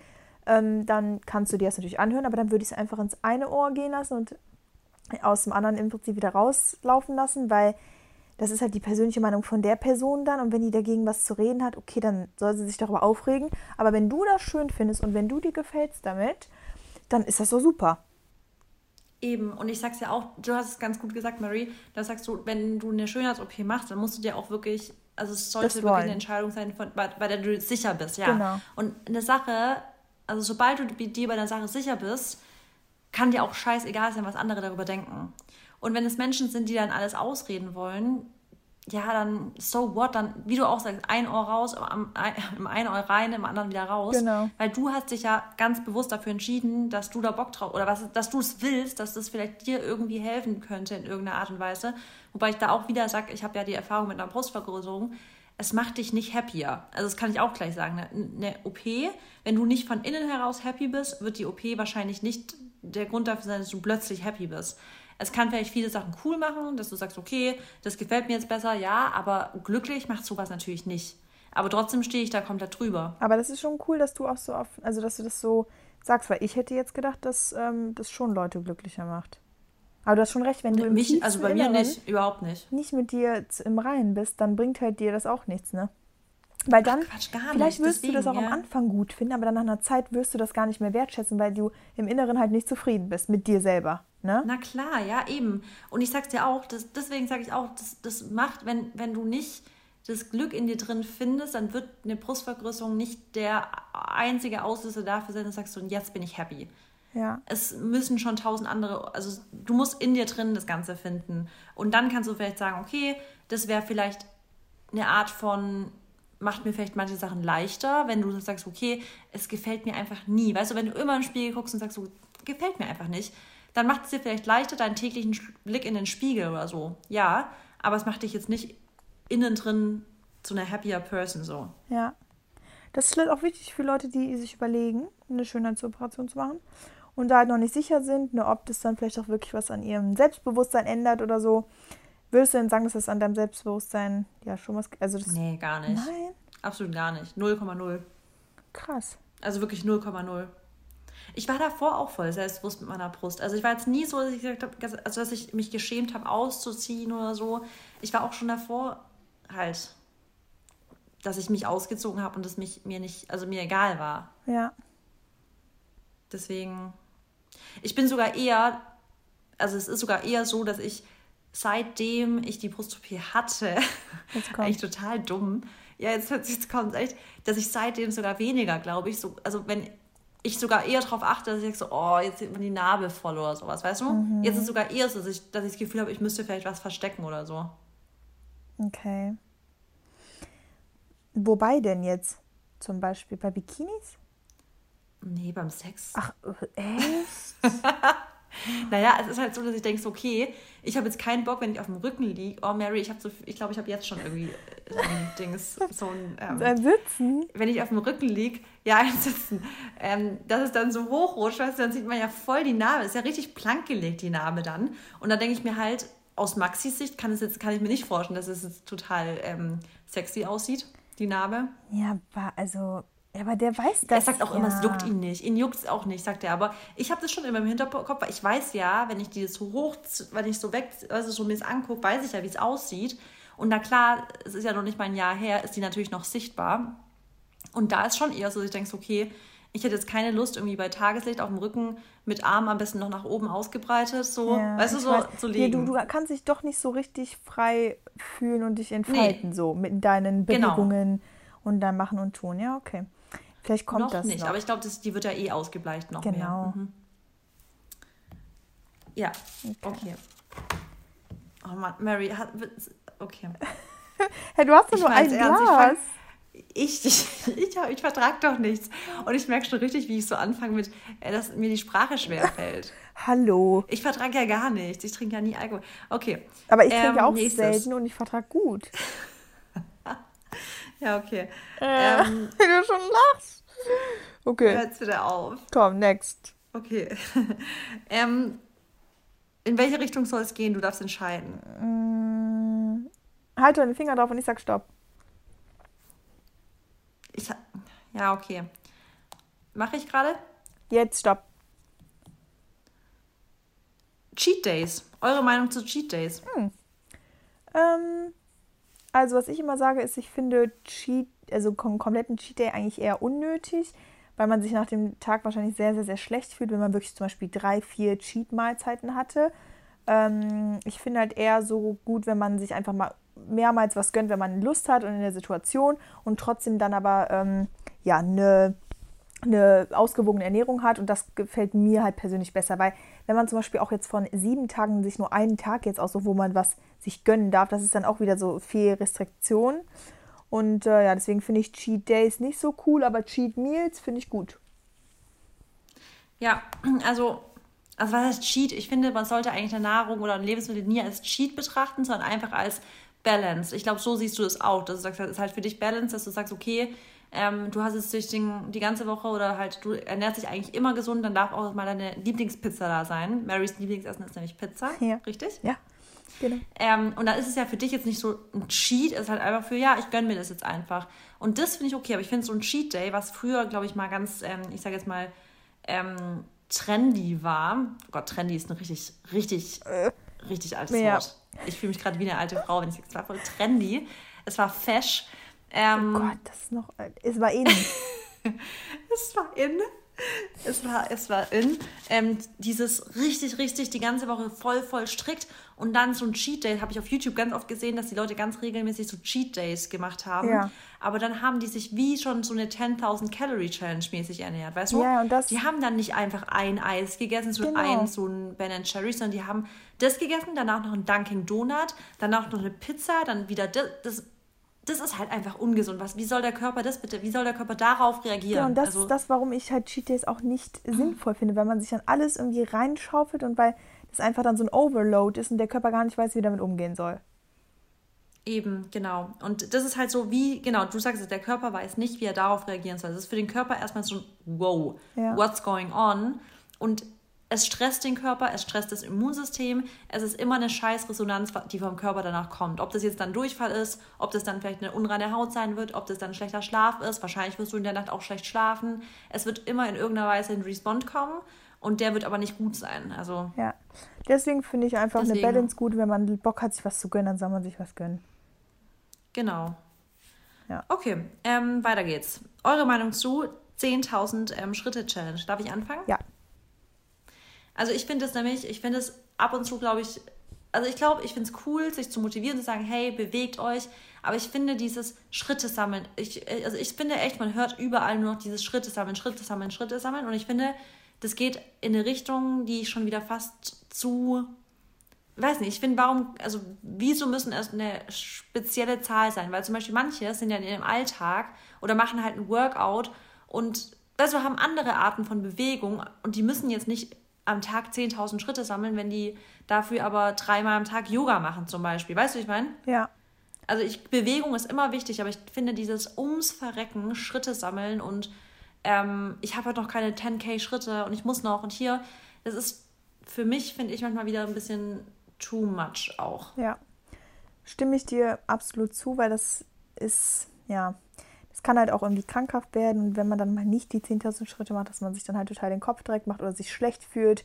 ähm, dann kannst du dir das natürlich anhören, aber dann würde ich es einfach ins eine Ohr gehen lassen und aus dem anderen im Prinzip wieder rauslaufen lassen, weil das ist halt die persönliche Meinung von der Person dann. Und wenn die dagegen was zu reden hat, okay, dann soll sie sich darüber aufregen. Aber wenn du das schön findest und wenn du dir gefällst damit, dann ist das so super. Eben, und ich sag's ja auch, du hast es ganz gut gesagt, Marie, da sagst du, wenn du eine Schönheits-OP machst, dann musst du dir auch wirklich, also es sollte wirklich eine Entscheidung sein, von, bei, bei, der du sicher bist, ja. Genau. Und eine Sache, also sobald du dir bei einer Sache sicher bist, kann dir auch scheißegal sein, was andere darüber denken. Und wenn es Menschen sind, die dann alles ausreden wollen, ja, dann so what, dann, wie du auch sagst, ein Ohr raus, im einen Ohr rein, im anderen wieder raus. Genau. Weil du hast dich ja ganz bewusst dafür entschieden, dass du da Bock drauf, oder was, dass du es willst, dass das vielleicht dir irgendwie helfen könnte in irgendeiner Art und Weise. Wobei ich da auch wieder sage, ich habe ja die Erfahrung mit einer Brustvergrößerung, es macht dich nicht happier. Also das kann ich auch gleich sagen. Eine, eine OP, wenn du nicht von innen heraus happy bist, wird die OP wahrscheinlich nicht der Grund dafür sein, dass du plötzlich happy bist. Es kann vielleicht viele Sachen cool machen, dass du sagst, okay, das gefällt mir jetzt besser, ja, aber glücklich macht sowas natürlich nicht. Aber trotzdem stehe ich da komplett drüber. Aber das ist schon cool, dass du auch so oft, also dass du das so sagst, weil ich hätte jetzt gedacht, dass ähm, das schon Leute glücklicher macht. Aber du hast schon recht, wenn du im Mich, also bei mir nicht, überhaupt nicht. Nicht mit dir im Reinen bist, dann bringt halt dir das auch nichts, ne? Weil dann, Quatsch, vielleicht nicht. wirst Deswegen, du das auch ja. am Anfang gut finden, aber dann nach einer Zeit wirst du das gar nicht mehr wertschätzen, weil du im Inneren halt nicht zufrieden bist mit dir selber. Ne? Na klar, ja, eben. Und ich sag's dir auch, das, deswegen sage ich auch, das, das macht, wenn, wenn du nicht das Glück in dir drin findest, dann wird eine Brustvergrößerung nicht der einzige Auslöser dafür sein, dass du sagst, und jetzt bin ich happy. Ja. Es müssen schon tausend andere, also du musst in dir drin das Ganze finden. Und dann kannst du vielleicht sagen, okay, das wäre vielleicht eine Art von macht mir vielleicht manche Sachen leichter, wenn du sagst, okay, es gefällt mir einfach nie. Weißt du, wenn du immer im Spiegel guckst und sagst, so, gefällt mir einfach nicht, dann macht es dir vielleicht leichter deinen täglichen Blick in den Spiegel oder so. Ja, aber es macht dich jetzt nicht innen drin zu einer happier Person so. Ja. Das ist vielleicht auch wichtig für Leute, die sich überlegen, eine Schönheitsoperation zu machen und da halt noch nicht sicher sind, ne, ob das dann vielleicht auch wirklich was an ihrem Selbstbewusstsein ändert oder so. Würdest du denn sagen, dass das an deinem Selbstbewusstsein ja schon was. Also das, nee, gar nicht. Nein. Absolut gar nicht. 0,0. Krass. Also wirklich 0,0. Ich war davor auch voll selbstbewusst mit meiner Brust. Also ich war jetzt nie so, dass ich gesagt habe, also dass ich mich geschämt habe, auszuziehen oder so. Ich war auch schon davor halt, dass ich mich ausgezogen habe und das mich mir nicht, also mir egal war. Ja. Deswegen, ich bin sogar eher, also es ist sogar eher so, dass ich seitdem ich die Brust-OP hatte, eigentlich total dumm. Ja, jetzt, jetzt kommt es echt, dass ich seitdem sogar weniger, glaube ich, so, also wenn ich sogar eher darauf achte, dass ich so, oh, jetzt sieht man die Narbe voll oder sowas, weißt du? Mhm. Jetzt ist sogar eher so, dass ich, dass ich das Gefühl habe, ich müsste vielleicht was verstecken oder so. Okay. Wobei denn jetzt? Zum Beispiel bei Bikinis? Nee, beim Sex. Ach, äh, echt? naja, es ist halt so, dass ich denke, okay, ich habe jetzt keinen Bock, wenn ich auf dem Rücken liege. Oh, Mary, ich habe so, ich glaube, ich habe jetzt schon irgendwie so ein Dings, so ein, ähm, ein Sitzen. Wenn ich auf dem Rücken liege, ja, ein Sitzen, ähm, dass es dann so hochrutscht, weißt du, dann sieht man ja voll die Narbe. Ist ja richtig plank gelegt, die Narbe dann. Und da denke ich mir halt, aus Maxis Sicht kann, es jetzt, kann ich mir nicht vorstellen, dass es jetzt total ähm, sexy aussieht, die Narbe. Ja, also ja, aber der weiß das. Er sagt auch ja. immer, es juckt ihn nicht. Ihn juckt es auch nicht, sagt er. Aber ich habe das schon immer im Hinterkopf, weil ich weiß ja, wenn ich die so hoch, wenn ich so weg, also so mir das angucke, weiß ich ja, wie es aussieht. Und na klar, es ist ja noch nicht mal ein Jahr her, ist die natürlich noch sichtbar. Und da ist schon eher so, dass ich denke, okay, ich hätte jetzt keine Lust, irgendwie bei Tageslicht auf dem Rücken mit Armen am besten noch nach oben ausgebreitet, so, ja, weißt du, so weiß, zu liegen. du, du kannst dich doch nicht so richtig frei fühlen und dich entfalten, nee. so mit deinen genau. Bewegungen genau. und dein Machen und Tun. Ja, okay. Vielleicht kommt noch das nicht, noch. aber ich glaube, die wird ja eh ausgebleicht noch genau. mehr. Mhm. Ja, okay. okay. Oh Mann, Mary hat. Okay. hey, du hast doch nur ein Glas. Ich, ich, ich, ich vertrage doch nichts. Und ich merke schon richtig, wie ich so anfange mit, äh, dass mir die Sprache schwerfällt. Hallo. Ich vertrage ja gar nichts. Ich trinke ja nie Alkohol. Okay. Aber ich trinke ähm, ja auch nächstes. selten und ich vertrage gut. Ja, okay. Äh, Ähm, Wenn du schon lachst. Okay, hört's wieder auf. komm, next. Okay. ähm, in welche Richtung soll es gehen? Du darfst entscheiden. Mm, halt deinen Finger drauf und ich sag Stopp. Ich, ja, okay. Mache ich gerade? Jetzt Stopp. Cheat Days. Eure Meinung zu Cheat Days? Ähm, also was ich immer sage, ist, ich finde Cheat, also kom kompletten Cheat Day eigentlich eher unnötig, weil man sich nach dem Tag wahrscheinlich sehr, sehr, sehr schlecht fühlt, wenn man wirklich zum Beispiel drei, vier Cheat-Mahlzeiten hatte. Ähm, ich finde halt eher so gut, wenn man sich einfach mal mehrmals was gönnt, wenn man Lust hat und in der Situation und trotzdem dann aber ähm, ja eine eine ausgewogene Ernährung hat und das gefällt mir halt persönlich besser, weil wenn man zum Beispiel auch jetzt von sieben Tagen sich nur einen Tag jetzt aussucht, wo man was sich gönnen darf, das ist dann auch wieder so viel Restriktion und äh, ja, deswegen finde ich Cheat Days nicht so cool, aber Cheat Meals finde ich gut. Ja, also, also was heißt Cheat? Ich finde, man sollte eigentlich eine Nahrung oder ein Lebensmittel nie als Cheat betrachten, sondern einfach als Balance. Ich glaube, so siehst du es auch. Dass du sagst, es ist halt für dich Balance, dass du sagst, okay, ähm, du hast jetzt durch den, die ganze Woche oder halt, du ernährst dich eigentlich immer gesund, dann darf auch mal deine Lieblingspizza da sein. Marys Lieblingsessen ist nämlich Pizza, Ja. richtig? Ja, genau. Ähm, und dann ist es ja für dich jetzt nicht so ein Cheat, es ist halt einfach für, ja, ich gönne mir das jetzt einfach. Und das finde ich okay, aber ich finde so ein Cheat Day, was früher, glaube ich, mal ganz, ähm, ich sage jetzt mal, ähm, trendy war. Oh Gott, trendy ist ein richtig, richtig, richtig altes ja. Wort. Ich fühle mich gerade wie eine alte Frau, wenn ich es war voll trendy. Es war fesch. Ähm, Gott, das ist noch, es war in. es war in. Es war, es war in. Ähm, dieses richtig, richtig die ganze Woche voll, voll strikt. Und dann so ein Cheat Day, habe ich auf YouTube ganz oft gesehen, dass die Leute ganz regelmäßig so Cheat Days gemacht haben. Ja. Aber dann haben die sich wie schon so eine 10.000 Calorie Challenge mäßig ernährt, weißt du? Ja, und das- die haben dann nicht einfach ein Eis gegessen, so Genau. ein so ein Ben Cherry, sondern die haben das gegessen, danach noch ein Dunkin' Donut, danach noch eine Pizza, dann wieder das. das das ist halt einfach ungesund. Was, wie soll der Körper das bitte, wie soll der Körper darauf reagieren? Ja, und das also, ist das, warum ich halt Cheat Days auch nicht sinnvoll finde, weil man sich dann alles irgendwie reinschaufelt und weil das einfach dann so ein Overload ist und der Körper gar nicht weiß, wie er damit umgehen soll. Eben, genau. Und das ist halt so wie, genau, du sagst es, der Körper weiß nicht, wie er darauf reagieren soll. Das ist für den Körper erstmal so ein Wow, Ja. what's going on? Und es stresst den Körper, es stresst das Immunsystem. Es ist immer eine Scheißresonanz, die vom Körper danach kommt. Ob das jetzt dann Durchfall ist, ob das dann vielleicht eine unreine Haut sein wird, ob das dann schlechter Schlaf ist. Wahrscheinlich wirst du in der Nacht auch schlecht schlafen. Es wird immer in irgendeiner Weise ein Respond kommen und der wird aber nicht gut sein. Also, Ja. Deswegen finde ich einfach Deswegen- eine Balance gut. Wenn man Bock hat, sich was zu gönnen, dann soll man sich was gönnen. Genau. Ja. Okay, ähm, weiter geht's. Eure Meinung zu 10.000 ähm, Schritte Challenge. Darf ich anfangen? Ja. Also ich finde es nämlich, ich finde es ab und zu, glaube ich, also ich glaube, ich finde es cool, sich zu motivieren, zu sagen, hey, bewegt euch. Aber ich finde dieses Schritte sammeln, ich, also ich finde echt, man hört überall nur noch dieses Schritte sammeln, Schritte sammeln, Schritte sammeln. Und ich finde, das geht in eine Richtung, die schon wieder fast zu, weiß nicht, ich finde, warum, also wieso müssen es eine spezielle Zahl sein? Weil zum Beispiel manche sind ja in ihrem Alltag oder machen halt ein Workout und also haben andere Arten von Bewegung und die müssen jetzt nicht am Tag 10.000 Schritte sammeln, wenn die dafür aber dreimal am Tag Yoga machen zum Beispiel. Weißt du, wie ich meine? Ja. Also ich, Bewegung ist immer wichtig, aber ich finde dieses ums Verrecken, Schritte sammeln und ähm, ich habe halt noch keine 10k Schritte und ich muss noch und hier, das ist für mich, finde ich manchmal wieder ein bisschen too much auch. Ja. Stimme ich dir absolut zu, weil das ist, ja, das kann halt auch irgendwie krankhaft werden. Und wenn man dann mal nicht die 10.000 Schritte macht, dass man sich dann halt total den Kopf direkt macht oder sich schlecht fühlt.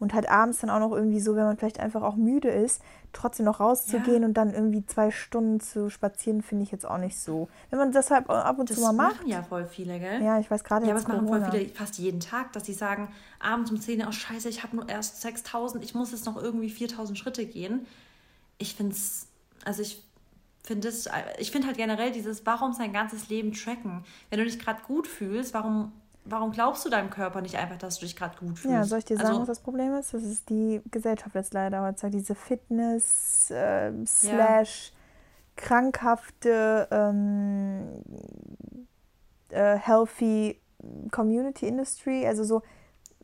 Und halt abends dann auch noch irgendwie so, wenn man vielleicht einfach auch müde ist, trotzdem noch rauszugehen Ja. und dann irgendwie zwei Stunden zu spazieren, finde ich jetzt auch nicht so. Wenn man das halt ab und Das zu mal macht. machen ja voll viele, gell? Ja, ich weiß gerade Ja, das machen voll Corona. viele fast jeden Tag, dass sie sagen, abends um 10 Uhr, oh scheiße, ich habe nur erst 6000, ich muss jetzt noch irgendwie 4000 Schritte gehen. Ich finde es, also ich finde es, ich finde halt generell dieses, warum sein ganzes Leben tracken? Wenn du dich gerade gut fühlst, warum, warum glaubst du deinem Körper nicht einfach, dass du dich gerade gut fühlst? Ja, soll ich dir sagen, also, was das Problem ist? Das ist die Gesellschaft jetzt leider heutzutage. Diese Fitness äh, slash krankhafte ähm, äh, healthy Community Industry. Also so,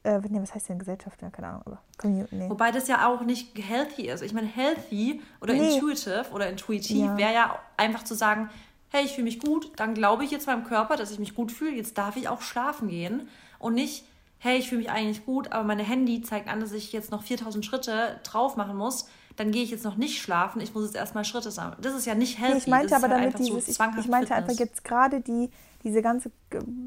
äh, nee, was heißt denn Gesellschaft? Ja, keine Ahnung, aber Community. Nee. Wobei das ja auch nicht healthy ist. Ich meine, healthy oder Nee. intuitive oder intuitiv Ja. wäre ja einfach zu sagen, hey, ich fühle mich gut, dann glaube ich jetzt meinem Körper, dass ich mich gut fühle, jetzt darf ich auch schlafen gehen und nicht, hey, ich fühle mich eigentlich gut, aber meine Handy zeigt an, dass ich jetzt noch 4000 Schritte drauf machen muss, dann gehe ich jetzt noch nicht schlafen, ich muss jetzt erstmal Schritte sammeln. Das ist ja nicht healthy. Nee, ich meinte aber halt damit dieses, so ich, ich meinte Fitness. einfach jetzt gerade die, diese ganze,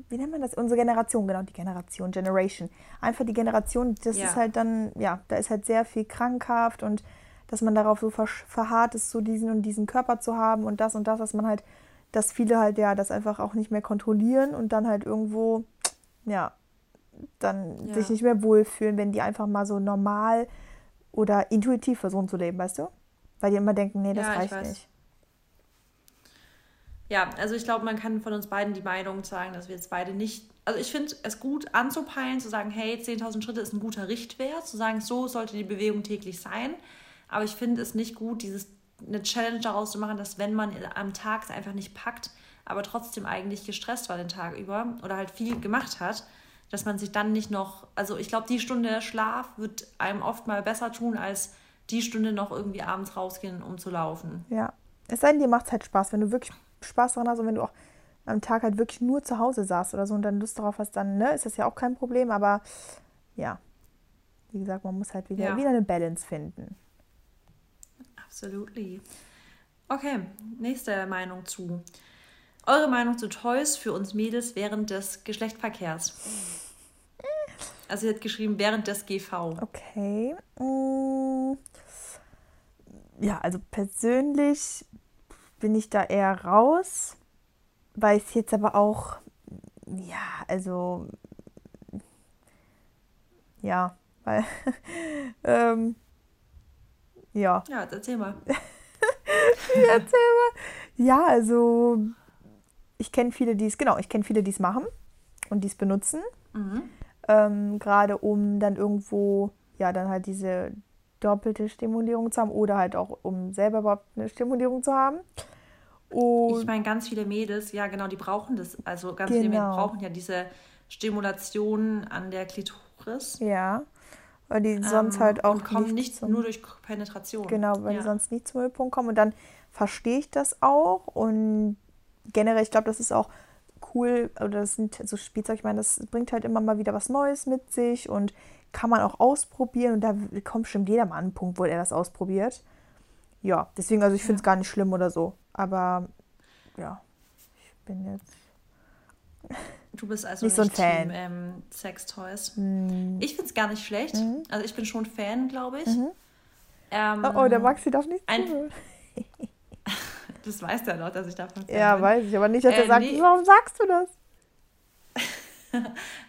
wie nennt man das, unsere Generation, genau, die Generation, Generation. Einfach die Generation, das ja. ist halt dann, ja, da ist halt sehr viel krankhaft und dass man darauf so verharrt ist, so diesen und diesen Körper zu haben und das und das, dass man halt, dass viele halt ja das einfach auch nicht mehr kontrollieren und dann halt irgendwo, ja, dann ja. sich nicht mehr wohlfühlen, wenn die einfach mal so normal oder intuitiv versuchen zu leben, weißt du? Weil die immer denken, nee, das ja, reicht nicht. Ja, also ich glaube, man kann von uns beiden die Meinung sagen, dass wir jetzt beide nicht. Also ich finde es gut anzupeilen, zu sagen, hey, 10.000 Schritte ist ein guter Richtwert, zu sagen, so sollte die Bewegung täglich sein. Aber ich finde es nicht gut, dieses eine Challenge daraus zu machen, dass wenn man am Tag es einfach nicht packt, aber trotzdem eigentlich gestresst war den Tag über oder halt viel gemacht hat, dass man sich dann nicht noch, also ich glaube, die Stunde Schlaf wird einem oft mal besser tun, als die Stunde noch irgendwie abends rausgehen, um zu laufen. Ja. Es sei denn, dir macht es halt Spaß, wenn du wirklich Spaß daran hast und wenn du auch am Tag halt wirklich nur zu Hause saßt oder so und dann Lust darauf hast, dann ne, ist das ja auch kein Problem, aber ja, wie gesagt, man muss halt wieder, ja. wieder eine Balance finden. Absolutely. Okay, nächste Meinung zu. Eure Meinung zu Toys für uns Mädels während des Geschlechtsverkehrs. Also sie hat geschrieben, während des GV. Okay. Mm. Ja, also persönlich bin ich da eher raus, weil es jetzt aber auch, ja, also, ja, weil, ähm, ja. Ja, erzähl mal. erzähl mal. Ja, also ich kenne viele, die es, genau, ich kenne viele, die es machen und die es benutzen. Mhm. Ähm, Gerade um dann irgendwo, ja, dann halt diese doppelte Stimulierung zu haben oder halt auch, um selber überhaupt eine Stimulierung zu haben. Und ich meine, ganz viele Mädels, ja genau, die brauchen das. Also ganz genau. viele Mädels brauchen ja diese Stimulation an der Klitoris. Ja weil die sonst ähm, halt auch und kommen nicht, zum, nur durch Penetration. Genau, weil ja. die sonst nicht zum Höhepunkt kommen. Und dann verstehe ich das auch. Und generell, ich glaube, das ist auch cool, oder das sind so Spielzeug, ich meine, das bringt halt immer mal wieder was Neues mit sich und kann man auch ausprobieren. Und da kommt bestimmt jeder mal an einen Punkt, wo er das ausprobiert. Ja, deswegen, also ich finde es ja. gar nicht schlimm oder so. Aber ja, ich bin jetzt. Du bist also nicht, nicht so ein Fan. Team ähm, Sextoys. Mm. Ich finde es gar nicht schlecht. Mm. Also ich bin schon Fan, glaube ich. Mm ähm, oh, oh, der Maxi darf nicht ein, Das weiß der doch, dass ich davon Fan Ja, bin. weiß ich, aber nicht, dass äh, er sagt, nee. warum sagst du das?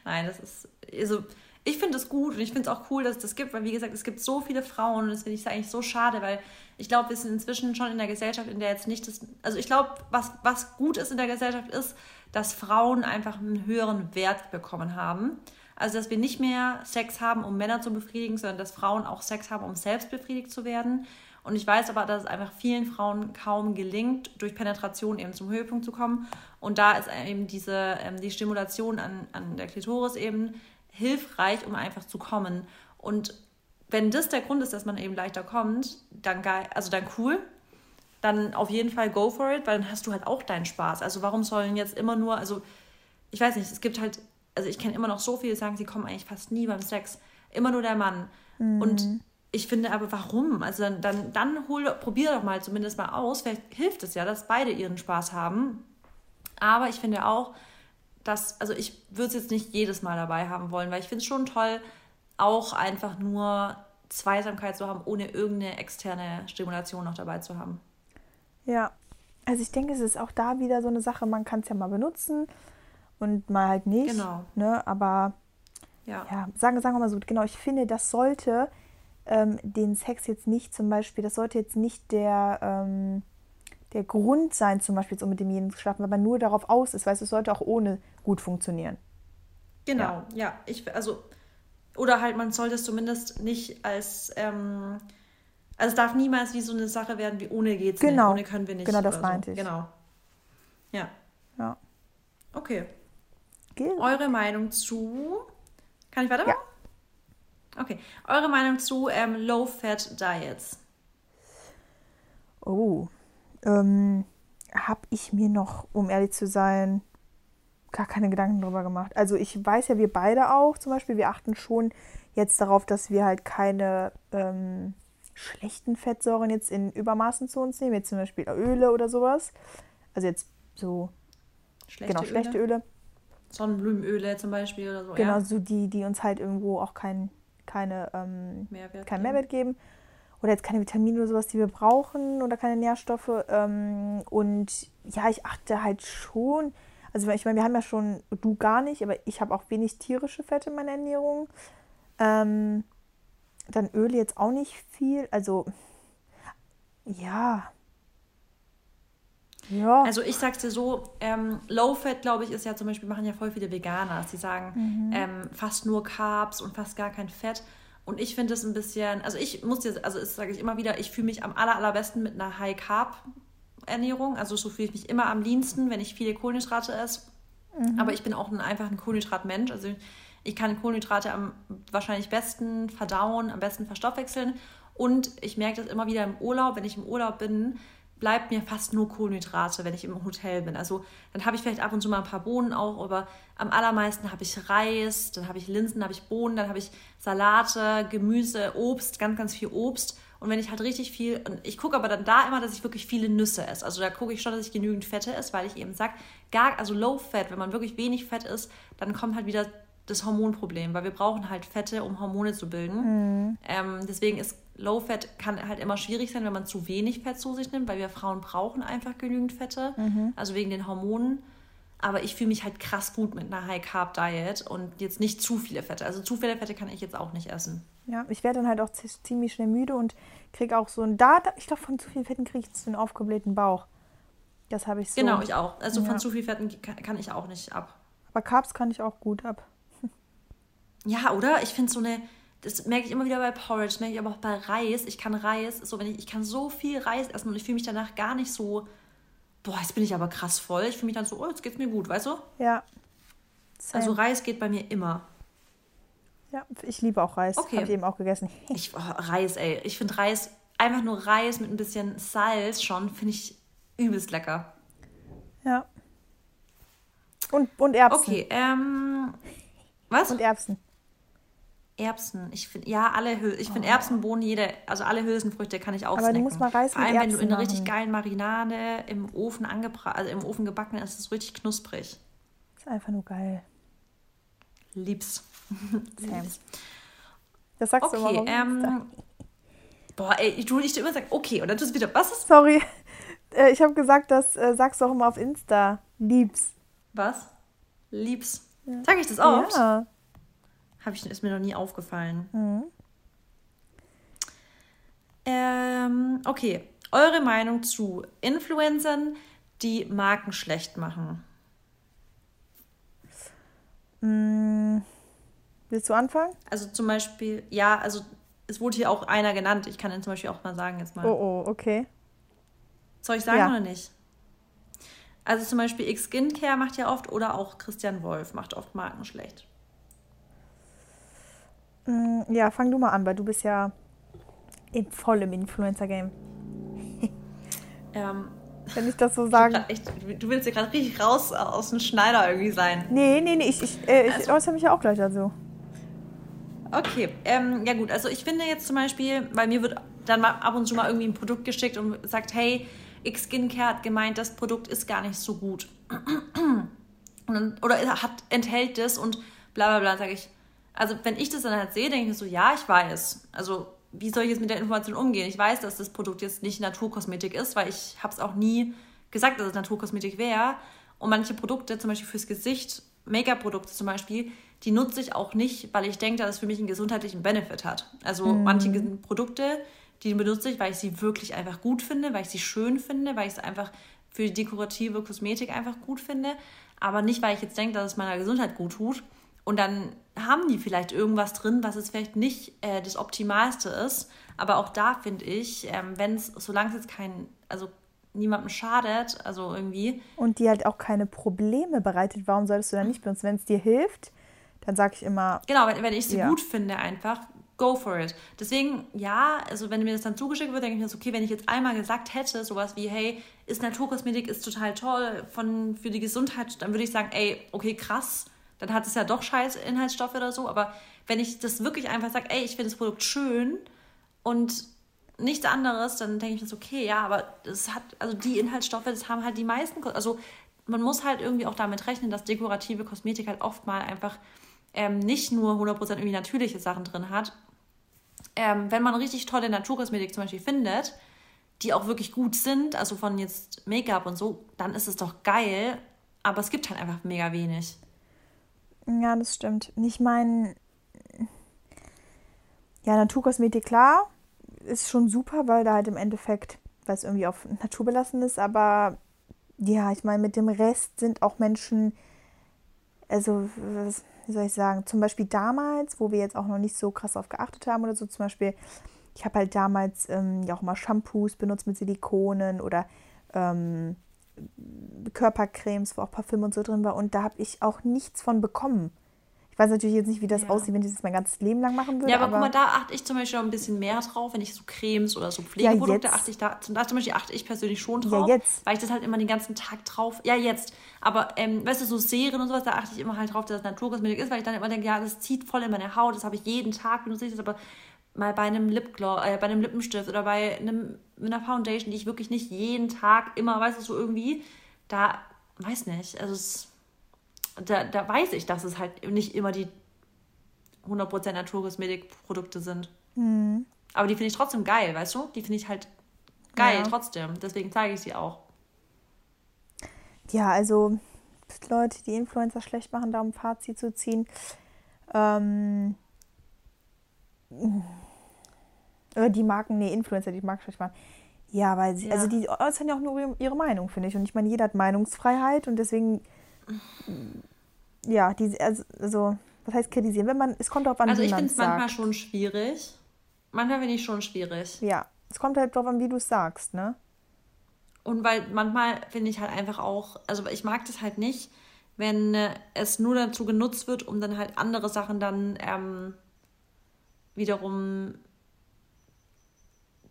Nein, das ist, also ich finde es gut und ich finde es auch cool, dass es das gibt, weil wie gesagt, es gibt so viele Frauen und das finde ich eigentlich so schade, weil ich glaube, wir sind inzwischen schon in der Gesellschaft, in der jetzt nicht das, also ich glaube, was, was gut ist in der Gesellschaft ist, dass Frauen einfach einen höheren Wert bekommen haben. Also, dass wir nicht mehr Sex haben, um Männer zu befriedigen, sondern dass Frauen auch Sex haben, um selbst befriedigt zu werden. Und ich weiß aber, dass es einfach vielen Frauen kaum gelingt, durch Penetration eben zum Höhepunkt zu kommen. Und da ist eben diese, ähm, die Stimulation an, an der Klitoris eben hilfreich, um einfach zu kommen. Und wenn das der Grund ist, dass man eben leichter kommt, dann geil, also dann cool, dann auf jeden Fall go for it, weil dann hast du halt auch deinen Spaß. Also warum sollen jetzt immer nur, also ich weiß nicht, es gibt halt, also ich kenne immer noch so viele, die sagen, sie kommen eigentlich fast nie beim Sex. Immer nur der Mann. Mhm. Und ich finde aber, warum? Also dann, dann, dann hol, probier doch mal zumindest mal aus. Vielleicht hilft es ja, dass beide ihren Spaß haben. Aber ich finde auch, dass, also ich würde es jetzt nicht jedes Mal dabei haben wollen, weil ich finde es schon toll, auch einfach nur Zweisamkeit zu haben, ohne irgendeine externe Stimulation noch dabei zu haben. Ja, also ich denke, es ist auch da wieder so eine Sache, man kann es ja mal benutzen und mal halt nicht. Genau. Ne? Aber ja, ja sagen, sagen wir mal so, genau, ich finde, das sollte ähm, den Sex jetzt nicht zum Beispiel, das sollte jetzt nicht der, ähm, der Grund sein, zum Beispiel um mit demjenigen zu schlafen, weil man nur darauf aus ist, weil es sollte auch ohne gut funktionieren. Genau, ja. ja. Ich, also, oder halt, man sollte es zumindest nicht als ähm, also es darf niemals wie so eine Sache werden, wie ohne geht's genau. nicht, ohne können wir nicht. Genau, das meinte so. ich. Genau. Ja. Ja. Okay. Geht. Eure Meinung zu. Kann ich weitermachen? Ja. Okay. Eure Meinung zu ähm, Low-Fat Diets. Oh. Ähm, habe ich mir noch, um ehrlich zu sein, gar keine Gedanken drüber gemacht. Also ich weiß ja, wir beide auch zum Beispiel, wir achten schon jetzt darauf, dass wir halt keine ähm, schlechten Fettsäuren jetzt in Übermaßen zu uns nehmen, jetzt zum Beispiel Öle oder sowas. Also jetzt so schlechte genau, schlechte Öle. Öle. Sonnenblumenöle zum Beispiel oder so. Genau, ja. so die, die uns halt irgendwo auch kein, keine, ähm, Mehrwert keinen Mehrwert geben. Oder jetzt keine Vitamine oder sowas, die wir brauchen oder keine Nährstoffe. Ähm, und ja, ich achte halt schon. Also ich meine, wir haben ja schon, du gar nicht, aber ich habe auch wenig tierische Fette in meiner Ernährung. Ähm, dann Öl jetzt auch nicht viel. Also ja, ja. Also ich sag's dir so, ähm, Low Fat, glaube ich, ist ja zum Beispiel, machen ja voll viele Veganer, die sagen mhm. ähm, fast nur Carbs und fast gar kein Fett. Und ich finde es ein bisschen, also ich muss dir, also das sage ich immer wieder, ich fühle mich am aller, allerbesten mit einer High Carb Ernährung. Also so fühle ich mich immer am liebsten, wenn ich viele Kohlenhydrate esse. Mhm. Aber ich bin auch ein, einfach ein Kohlenhydratmensch. Also ich kann Kohlenhydrate am wahrscheinlich besten verdauen, am besten verstoffwechseln. Und ich merke das immer wieder im Urlaub, wenn ich im Urlaub bin, bleibt mir fast nur Kohlenhydrate, wenn ich im Hotel bin. Also dann habe ich vielleicht ab und zu mal ein paar Bohnen auch, aber am allermeisten habe ich Reis, dann habe ich Linsen, dann habe ich Bohnen, dann habe ich Salate, Gemüse, Obst, ganz, ganz viel Obst. Und wenn ich halt richtig viel, und ich gucke aber dann da immer, dass ich wirklich viele Nüsse esse. Also da gucke ich schon, dass ich genügend Fette esse, weil ich eben sage, gar, also Low Fat, wenn man wirklich wenig Fett isst, dann kommt halt wieder das Hormonproblem, weil wir brauchen halt Fette, um Hormone zu bilden. Mhm. Ähm, deswegen ist Low Fat kann halt immer schwierig sein, wenn man zu wenig Fett zu sich nimmt, weil wir Frauen brauchen einfach genügend Fette, mhm. also wegen den Hormonen. Aber ich fühle mich halt krass gut mit einer High Carb Diet und jetzt nicht zu viele Fette. Also zu viele Fette kann ich jetzt auch nicht essen. Ja, ich werde dann halt auch ziemlich schnell müde und kriege auch so ein da, ich glaube von zu viel Fetten kriege ich so einen aufgeblähten Bauch. Das habe ich so. Genau, ich auch. Also ja. von zu viel Fetten kann ich auch nicht ab. Aber Carbs kann ich auch gut ab. Ja, oder? Ich finde so eine das merke ich immer wieder bei Porridge, merke ich aber auch bei Reis. Ich kann Reis, so wenn ich, ich kann so viel Reis essen und ich fühle mich danach gar nicht so, boah, jetzt bin ich aber krass voll. Ich fühle mich dann so, oh, jetzt geht's mir gut, weißt du? Ja. Same. Also Reis geht bei mir immer. Ja, ich liebe auch Reis. Okay. Habe ich eben auch gegessen. ich, oh, Reis, ey. Ich finde Reis, einfach nur Reis mit ein bisschen Salz schon, finde ich übelst lecker. Ja. Und, und Erbsen. Okay, ähm. Was? Und Erbsen. Erbsen. Ich finde, ja, alle Hül ich finde oh. Erbsenbohnen, jede, also alle Hülsenfrüchte kann ich auch Aber snacken. du musst mal Reis Vor allem, wenn du in einer richtig geilen Marinade im Ofen angebracht, also im Ofen gebacken ist, ist es richtig knusprig. Ist einfach nur geil. Lieb's. Sam. Das sagst okay, du immer. Ähm, boah, ey, du nicht immer sagen, okay, und dann tust du wieder, was ist? Sorry. Äh, ich habe gesagt, das äh, sagst du auch immer auf Insta. Lieb's. Was? Lieb's. Ja. Sag ich das oft? Ja. Hab ich, ist mir noch nie aufgefallen. Mhm. Ähm, okay, eure Meinung zu Influencern, die Marken schlecht machen. Mhm. Willst du anfangen? Also zum Beispiel, ja, also es wurde hier auch einer genannt. Ich kann ihn zum Beispiel auch mal sagen jetzt mal. Oh, oh, okay. Soll ich sagen ja. oder nicht? Also zum Beispiel X Skincare macht ja oft oder auch Christian Wolf macht oft Marken schlecht. Mm, ja, fang du mal an, weil du bist ja in vollem Influencer-Game. ähm, Wenn ich das so sage. Du willst ja gerade richtig raus aus dem Schneider irgendwie sein. Nee, nee, nee, ich, ich, äh, ich also, äußere mich ja auch gleich dazu. Okay, ähm, ja gut, also ich finde jetzt zum Beispiel, weil mir wird dann mal ab und zu mal irgendwie ein Produkt geschickt und sagt, hey, X Skincare hat gemeint, das Produkt ist gar nicht so gut. Dann, oder hat, enthält das und bla bla bla, sage ich, also wenn ich das dann halt sehe, denke ich so, ja, ich weiß. Also wie soll ich jetzt mit der Information umgehen? Ich weiß, dass das Produkt jetzt nicht Naturkosmetik ist, weil ich habe es auch nie gesagt, dass es Naturkosmetik wäre. Und manche Produkte, zum Beispiel fürs Gesicht, Make-up-Produkte zum Beispiel, die nutze ich auch nicht, weil ich denke, dass es für mich einen gesundheitlichen Benefit hat. Also mhm. manche Produkte, die benutze ich, weil ich sie wirklich einfach gut finde, weil ich sie schön finde, weil ich es einfach für die dekorative Kosmetik einfach gut finde, aber nicht, weil ich jetzt denke, dass es meiner Gesundheit gut tut. Und dann haben die vielleicht irgendwas drin, was jetzt vielleicht nicht äh, das Optimalste ist. Aber auch da finde ich, ähm, wenn es, solange es jetzt kein, also niemandem schadet, also irgendwie. Und die halt auch keine Probleme bereitet, warum solltest du dann nicht benutzen? Wenn es dir hilft, dann sage ich immer. Genau, wenn, wenn ich sie ja. gut finde, einfach, go for it. Deswegen, ja, also wenn mir das dann zugeschickt wird, denke ich mir so, okay, wenn ich jetzt einmal gesagt hätte, sowas wie, hey, ist Naturkosmetik, ist total toll von, für die Gesundheit, dann würde ich sagen, ey, okay, krass, dann hat es ja doch scheiß Inhaltsstoffe oder so, aber wenn ich das wirklich einfach sage, ey, ich finde das Produkt schön und nichts anderes, dann denke ich mir so, okay, ja, aber das hat, also die Inhaltsstoffe, das haben halt die meisten, also man muss halt irgendwie auch damit rechnen, dass dekorative Kosmetik halt oft mal einfach ähm, nicht nur 100% irgendwie natürliche Sachen drin hat, ähm, wenn man richtig tolle Naturkosmetik zum Beispiel findet, die auch wirklich gut sind, also von jetzt Make-up und so, dann ist es doch geil, aber es gibt halt einfach mega wenig. Ja, das stimmt. Ich meine, ja, Naturkosmetik, klar, ist schon super, weil da halt im Endeffekt, weil es irgendwie auf Natur belassen ist, aber ja, ich meine, mit dem Rest sind auch Menschen, also, was, wie soll ich sagen, zum Beispiel damals, wo wir jetzt auch noch nicht so krass auf geachtet haben oder so, zum Beispiel, ich habe halt damals ähm, ja auch mal Shampoos benutzt mit Silikonen oder ähm, Körpercremes, wo auch Parfüm und so drin war und da habe ich auch nichts von bekommen. Ich weiß natürlich jetzt nicht, wie das ja. aussieht, wenn ich das mein ganzes Leben lang machen würde. Ja, aber, aber, guck mal, da achte ich zum Beispiel auch ein bisschen mehr drauf, wenn ich so Cremes oder so Pflegeprodukte ja, achte ich da, da zum Beispiel achte ich persönlich schon drauf. Ja, jetzt. Weil ich das halt immer den ganzen Tag drauf. Ja, jetzt. Aber ähm, weißt du, so Serien und sowas, da achte ich immer halt drauf, dass das Naturkosmetik ist, weil ich dann immer denke, ja, das zieht voll in meine Haut, das habe ich jeden Tag benutze ich das, aber mal bei einem Lipgloss, äh, bei einem Lippenstift oder bei einem, einer Foundation, die ich wirklich nicht jeden Tag immer, weißt du, so irgendwie, da, weiß nicht, also es, da, da weiß ich, dass es halt nicht immer die 100% Naturkosmetikprodukte sind. Mhm. Aber die finde ich trotzdem geil, weißt du? Die finde ich halt geil ja. trotzdem. Deswegen zeige ich sie auch. Ja, also Leute, die Influencer schlecht machen, da um Fazit zu ziehen. Ähm, die Marken, nee, Influencer, die Marken schlecht machen. Ja, weil sie, also ja. also die äußern ja auch nur ihre Meinung, finde ich. Und ich meine, jeder hat Meinungsfreiheit und deswegen, ja, die, also, also was heißt kritisieren? Wenn man, es kommt darauf an, also wie man. Also ich finde es manchmal schon schwierig. Manchmal finde ich schon schwierig. Ja, es kommt halt darauf an, wie du es sagst, ne? Und weil manchmal finde ich halt einfach auch, also ich mag das halt nicht, wenn äh, es nur dazu genutzt wird, um dann halt andere Sachen dann ähm, wiederum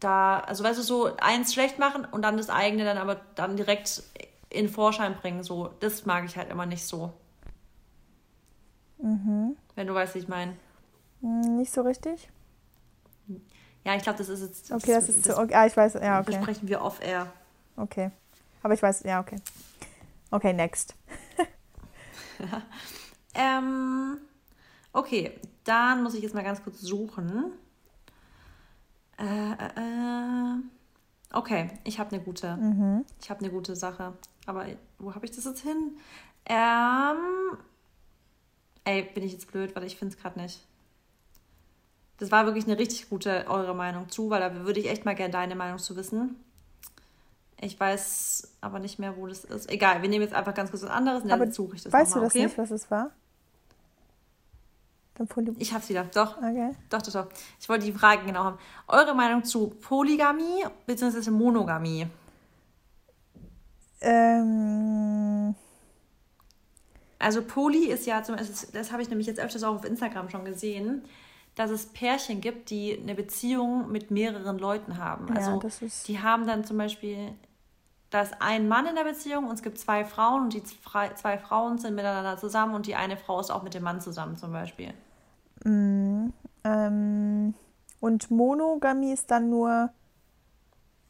da, also weißt du, so eins schlecht machen und dann das eigene dann aber dann direkt in Vorschein bringen. So, das mag ich halt immer nicht so. Mhm. Wenn du weißt, wie ich meine. Hm, nicht so richtig. Ja, ich glaube, das ist jetzt. Okay, das, das ist so. Okay, ah, ich weiß, ja, okay. Besprechen wir off-air. Okay. Aber ich weiß, ja, okay. Okay, next. ähm, okay, dann muss ich jetzt mal ganz kurz suchen. Äh, äh, äh. okay, ich habe eine gute. Mhm. Ich habe eine gute Sache. Aber wo habe ich das jetzt hin? Ähm, Ey, bin ich jetzt blöd, weil ich finde es gerade nicht. Das war wirklich eine richtig gute eure Meinung zu, weil da würde ich echt mal gerne deine Meinung zu wissen. Ich weiß aber nicht mehr, wo das ist. Egal, wir nehmen jetzt einfach ganz kurz was anderes und dann aber suche ich das Weißt du das okay? nicht, was es war? Ich hab's wieder. Doch. Okay. Doch, doch, doch. Ich wollte die Fragen genau haben. Eure Meinung zu Polygamie bzw. Monogamie? Ähm also Poly ist ja zum Beispiel, das habe ich nämlich jetzt öfters auch auf Instagram schon gesehen, dass es Pärchen gibt, die eine Beziehung mit mehreren Leuten haben. Ja, also die haben dann zum Beispiel, da ist ein Mann in der Beziehung und es gibt zwei Frauen und die zwei Frauen sind miteinander zusammen und die eine Frau ist auch mit dem Mann zusammen zum Beispiel. Mm, ähm, und Monogamie ist dann nur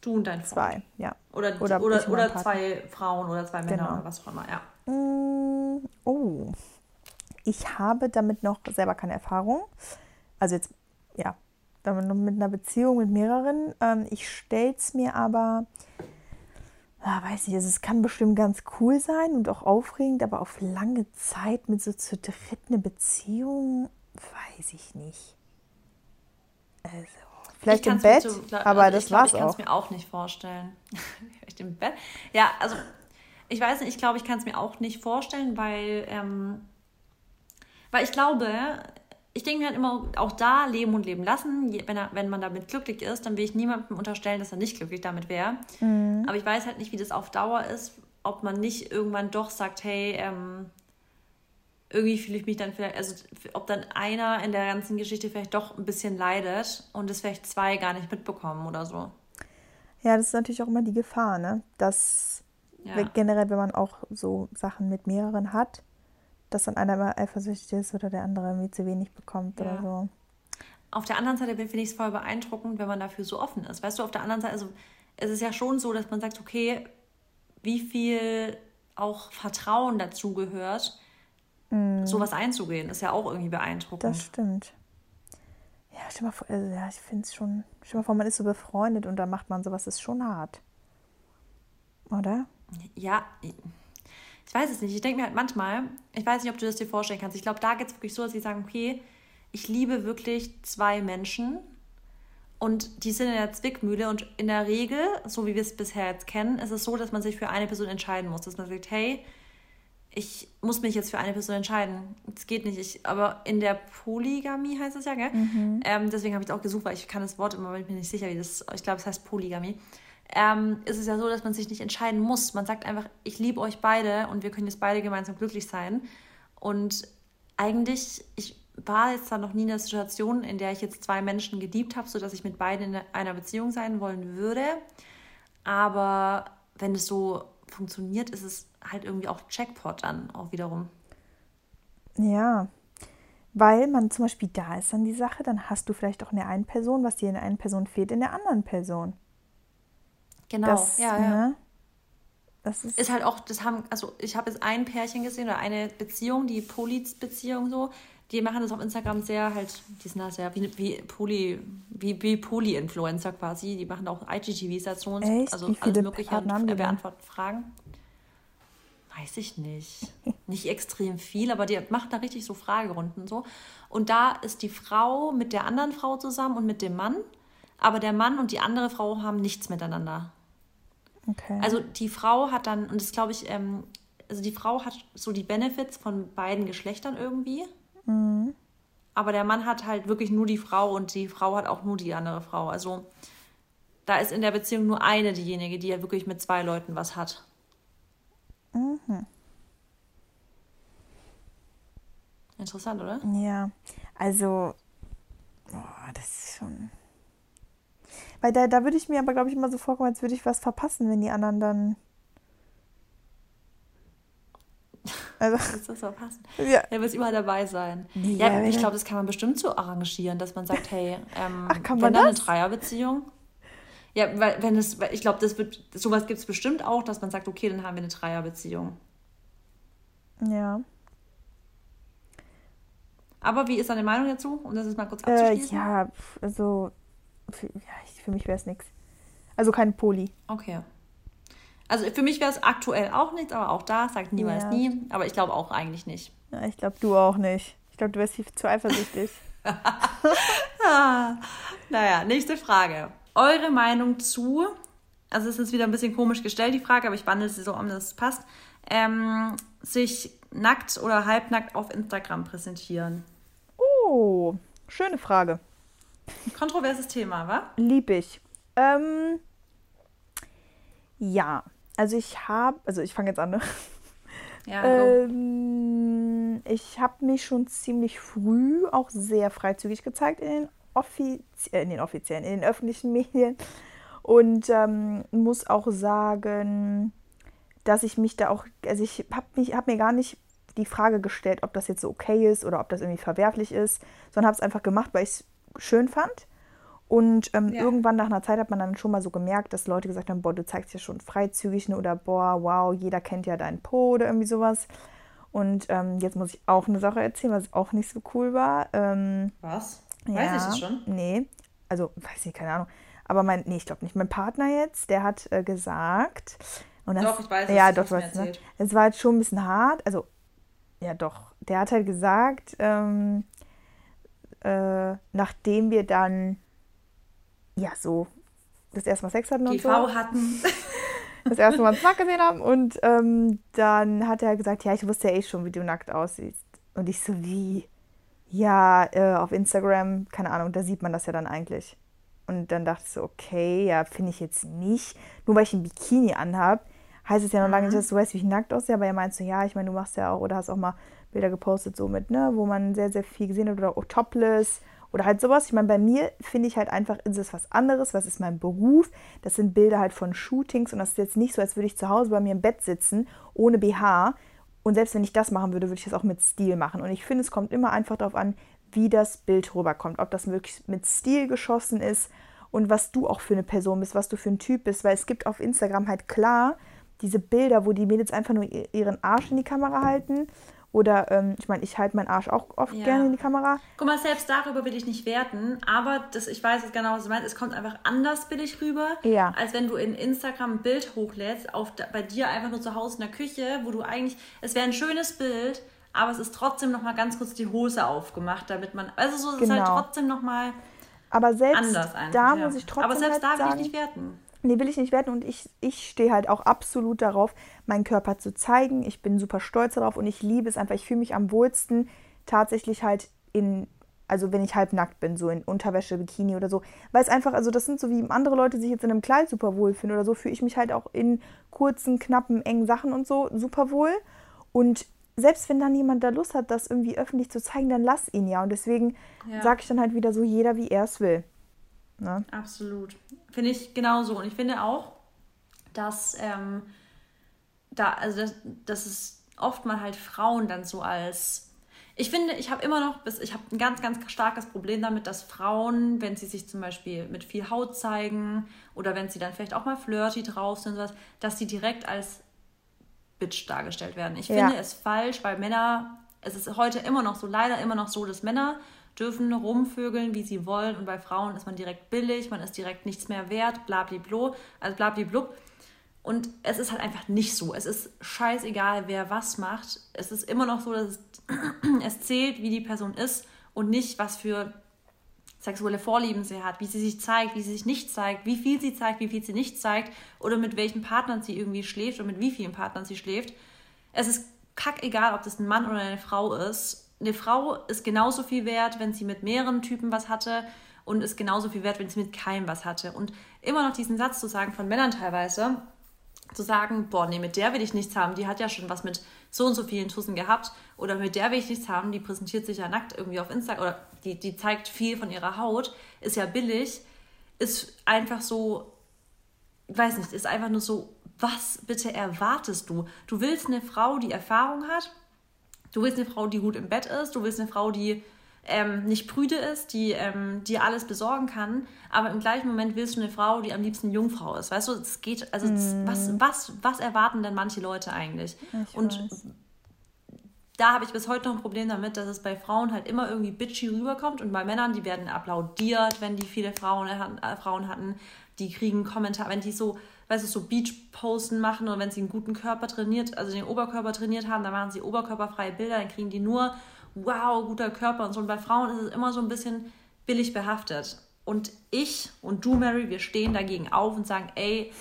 du und dein Freund. Zwei, ja. Oder, oder, oder, oder zwei Frauen oder zwei Männer genau. oder was auch immer, ja. Mm, oh, ich habe damit noch selber keine Erfahrung. Also jetzt, ja, damit noch mit einer Beziehung mit mehreren. Ähm, ich stelle es mir aber, ah, weiß nicht, also es kann bestimmt ganz cool sein und auch aufregend, aber auf lange Zeit mit so zu dritt eine Beziehung, weiß ich nicht. Also, vielleicht im Bett, so, aber also das glaub, war's auch. Ich kann es mir auch nicht vorstellen. Vielleicht im Bett. Ja, also ich weiß nicht, ich glaube, ich kann es mir auch nicht vorstellen, weil, ähm, weil ich glaube, ich denke mir halt immer, auch da leben und leben lassen. Wenn, er, wenn man damit glücklich ist, dann will ich niemandem unterstellen, dass er nicht glücklich damit wäre. Mhm. Aber ich weiß halt nicht, wie das auf Dauer ist, ob man nicht irgendwann doch sagt, hey, ähm, irgendwie fühle ich mich dann vielleicht, also ob dann einer in der ganzen Geschichte vielleicht doch ein bisschen leidet und es vielleicht zwei gar nicht mitbekommen oder so. Ja, das ist natürlich auch immer die Gefahr, ne? Dass ja. generell, wenn man auch so Sachen mit mehreren hat, dass dann einer immer eifersüchtig ist oder der andere irgendwie zu wenig bekommt ja. oder so. Auf der anderen Seite finde ich es voll beeindruckend, wenn man dafür so offen ist. Weißt du, auf der anderen Seite, also es ist ja schon so, dass man sagt, okay, wie viel auch Vertrauen dazu gehört, mm. sowas einzugehen, ist ja auch irgendwie beeindruckend. Das stimmt. Ja, stell mal vor, also, ja, ich finde es schon, stell mal vor, man ist so befreundet und dann macht man sowas, ist schon hart. Oder? Ja, ich weiß es nicht. Ich denke mir halt manchmal, ich weiß nicht, ob du das dir vorstellen kannst. Ich glaube, da geht es wirklich so, dass sie sagen, okay, ich liebe wirklich zwei Menschen und die sind in der Zwickmühle und in der Regel, so wie wir es bisher jetzt kennen, ist es so, dass man sich für eine Person entscheiden muss. Dass man sagt, hey, ich muss mich jetzt für eine Person entscheiden. Das geht nicht. Ich, aber in der Polygamie heißt es ja, gell? Mhm. Ähm, deswegen habe ich es auch gesucht, weil ich kann das Wort immer, bin ich mir nicht sicher, wie das Ich glaube, es heißt Polygamie. Ähm, ist es ja so, dass man sich nicht entscheiden muss. Man sagt einfach, ich liebe euch beide und wir können jetzt beide gemeinsam glücklich sein. Und eigentlich, ich war jetzt da noch nie in einer Situation, in der ich jetzt zwei Menschen geliebt habe, sodass ich mit beiden in einer Beziehung sein wollen würde. Aber wenn es so funktioniert, ist es halt irgendwie auch Jackpot dann auch wiederum. Ja, weil man zum Beispiel da ist dann die Sache, dann hast du vielleicht auch in der einen Person, was dir in der einen Person fehlt, in der anderen Person. Genau, das, ja, ja. Ne? Das ist, ist halt auch, das haben, also ich habe jetzt ein Pärchen gesehen oder eine Beziehung, die Poliz-Beziehung so, die machen das auf Instagram sehr halt, die sind da sehr wie, wie Poly, wie, wie Poly-Influencer quasi. Die machen auch IGTVs dazu und also alles mögliche und beantworten Fragen. Weiß ich nicht. nicht extrem viel, aber die machen da richtig so Fragerunden so. Und da ist die Frau mit der anderen Frau zusammen und mit dem Mann, aber der Mann und die andere Frau haben nichts miteinander. Okay. Also die Frau hat dann, und das glaube ich, ähm, also die Frau hat so die Benefits von beiden Geschlechtern irgendwie. Mhm. Aber der Mann hat halt wirklich nur die Frau und die Frau hat auch nur die andere Frau. Also da ist in der Beziehung nur eine diejenige, die ja wirklich mit zwei Leuten was hat. Mhm. Interessant, oder? Ja, also, oh, das ist schon. Weil da, da würde ich mir aber, glaube ich, immer so vorkommen, als würde ich was verpassen, wenn die anderen dann Also, das ist passend. Ja. Er wird überall dabei sein. Ja, ja ich glaube, das kann man bestimmt so arrangieren, dass man sagt, hey, ähm, Ach, kann man wenn dann eine Dreierbeziehung. Ja, weil wenn es, ich glaube, das wird, sowas gibt es bestimmt auch, dass man sagt, okay, dann haben wir eine Dreierbeziehung. Ja. Aber wie ist deine Meinung dazu? Um das jetzt mal kurz abzuschließen. Äh, ja, also für, ja, für mich wäre es nichts. Also kein Poli. Okay. Also für mich wäre es aktuell auch nichts, aber auch da sagt niemals ja. nie. Aber ich glaube auch eigentlich nicht. Ja, ich glaube du auch nicht. Ich glaube, du wärst viel zu eifersüchtig. ah, naja, nächste Frage. Eure Meinung zu, also es ist wieder ein bisschen komisch gestellt, die Frage, aber ich wandle sie so um, dass es passt, ähm, sich nackt oder halbnackt auf Instagram präsentieren? Oh, schöne Frage. Kontroverses Thema, wa? Lieb ich. Ähm, ja, also ich habe, also ich fange jetzt an, ne? Ja, ähm, ich habe mich schon ziemlich früh auch sehr freizügig gezeigt in den, Offiz äh, in den offiziellen, in den öffentlichen Medien. Und ähm, muss auch sagen, dass ich mich da auch, also ich habe hab mir gar nicht die Frage gestellt, ob das jetzt so okay ist oder ob das irgendwie verwerflich ist, sondern habe es einfach gemacht, weil ich es schön fand. Und ähm, ja. irgendwann nach einer Zeit hat man dann schon mal so gemerkt, dass Leute gesagt haben, boah, du zeigst ja schon freizügig ne? oder boah, wow, jeder kennt ja deinen Po oder irgendwie sowas. Und ähm, jetzt muss ich auch eine Sache erzählen, was auch nicht so cool war. Ähm, was? Weiß ja, ich das schon? Nee, also weiß ich, keine Ahnung. Aber mein, nee, ich glaube nicht. Mein Partner jetzt, der hat äh, gesagt. Und das, doch, ich weiß es. Ja, doch, was, ne? Es war halt schon ein bisschen hart. Also, ja, doch. Der hat halt gesagt, ähm, äh, nachdem wir dann ja, so das erste Mal Sex hatten und GV so. hatten. Das erste Mal uns nackt gesehen haben. Und ähm, dann hat er gesagt, ja, ich wusste ja eh schon, wie du nackt aussiehst. Und ich so, wie? Ja, äh, auf Instagram, keine Ahnung, da sieht man das ja dann eigentlich. Und dann dachte ich so, okay, ja, finde ich jetzt nicht. Nur weil ich ein Bikini anhab, heißt es ja noch lange nicht, mhm. dass du weißt, wie ich nackt aussehe. Aber er meint so, ja, ich meine, du machst ja auch oder hast auch mal Bilder gepostet, so mit, ne, wo man sehr, sehr viel gesehen hat oder auch topless oder halt sowas. Ich meine, bei mir finde ich halt einfach, ist es was anderes, was ist mein Beruf? Das sind Bilder halt von Shootings und das ist jetzt nicht so, als würde ich zu Hause bei mir im Bett sitzen, ohne BH. Und selbst wenn ich das machen würde, würde ich das auch mit Stil machen. Und ich finde, es kommt immer einfach darauf an, wie das Bild rüberkommt. Ob das wirklich mit Stil geschossen ist und was du auch für eine Person bist, was du für ein Typ bist. Weil es gibt auf Instagram halt klar diese Bilder, wo die Mädels einfach nur ihren Arsch in die Kamera halten oder ähm, ich meine, ich halte meinen Arsch auch oft ja. gerne in die Kamera. Guck mal, selbst darüber will ich nicht werten, aber das, ich weiß jetzt genau, was du meinst. Es kommt einfach anders billig rüber, ja. als wenn du in Instagram ein Bild hochlädst, auf, bei dir einfach nur zu Hause in der Küche, wo du eigentlich, es wäre ein schönes Bild, aber es ist trotzdem nochmal ganz kurz die Hose aufgemacht, damit man, also so ist es halt genau. trotzdem nochmal aber selbst anders einfach, da ja. muss ich trotzdem Aber selbst halt da will ich nicht werten. Nee, will ich nicht werden und ich, ich stehe halt auch absolut darauf, meinen Körper zu zeigen. Ich bin super stolz darauf und ich liebe es einfach. Ich fühle mich am wohlsten tatsächlich halt in, also wenn ich halb nackt bin, so in Unterwäsche, Bikini oder so. Weil es einfach, also das sind so wie andere Leute sich jetzt in einem Kleid super wohl fühlen oder so, fühle ich mich halt auch in kurzen, knappen, engen Sachen und so super wohl. Und selbst wenn dann jemand da Lust hat, das irgendwie öffentlich zu zeigen, dann lass ihn ja. Und deswegen ja. sage ich dann halt wieder so, jeder wie er es will. Ne? Absolut. Finde ich genauso. Und ich finde auch, dass ähm, da, also das, dass es oft mal halt Frauen dann so als. Ich finde, ich habe immer noch, bis, ich habe ein ganz, ganz starkes Problem damit, dass Frauen, wenn sie sich zum Beispiel mit viel Haut zeigen oder wenn sie dann vielleicht auch mal flirty drauf sind, sowas, dass sie direkt als Bitch dargestellt werden. Ich ja. finde es falsch, weil Männer, es ist heute immer noch so, leider immer noch so, dass Männer dürfen rumvögeln, wie sie wollen. Und bei Frauen ist man direkt billig, man ist direkt nichts mehr wert, blabliblo, also blablablub. Und es ist halt einfach nicht so. Es ist scheißegal, wer was macht. Es ist immer noch so, dass es, es zählt, wie die Person ist und nicht, was für sexuelle Vorlieben sie hat, wie sie sich zeigt, wie sie sich nicht zeigt, wie viel sie zeigt, wie viel sie nicht zeigt oder mit welchen Partnern sie irgendwie schläft oder mit wie vielen Partnern sie schläft. Es ist kackegal, ob das ein Mann oder eine Frau ist eine Frau ist genauso viel wert, wenn sie mit mehreren Typen was hatte und ist genauso viel wert, wenn sie mit keinem was hatte. Und immer noch diesen Satz zu sagen von Männern teilweise, zu sagen, boah, nee, mit der will ich nichts haben, die hat ja schon was mit so und so vielen Tussen gehabt oder mit der will ich nichts haben, die präsentiert sich ja nackt irgendwie auf Instagram oder die, die zeigt viel von ihrer Haut, ist ja billig, ist einfach so, weiß nicht, ist einfach nur so, was bitte erwartest du? Du willst eine Frau, die Erfahrung hat, Du willst eine Frau, die gut im Bett ist, du willst eine Frau, die ähm, nicht prüde ist, die ähm, dir alles besorgen kann, aber im gleichen Moment willst du eine Frau, die am liebsten Jungfrau ist. Weißt du, es geht, also mm. was, was, was erwarten denn manche Leute eigentlich? Ich Und weiß. da habe ich bis heute noch ein Problem damit, dass es bei Frauen halt immer irgendwie bitchy rüberkommt und bei Männern, die werden applaudiert, wenn die viele Frauen, äh, Frauen hatten, die kriegen Kommentare, wenn die so weißt du, so Beach-Posen machen oder wenn sie einen guten Körper trainiert, also den Oberkörper trainiert haben, dann machen sie oberkörperfreie Bilder, dann kriegen die nur, wow, guter Körper und so. Und bei Frauen ist es immer so ein bisschen billig behaftet. Und ich und du, Mary, wir stehen dagegen auf und sagen, ey,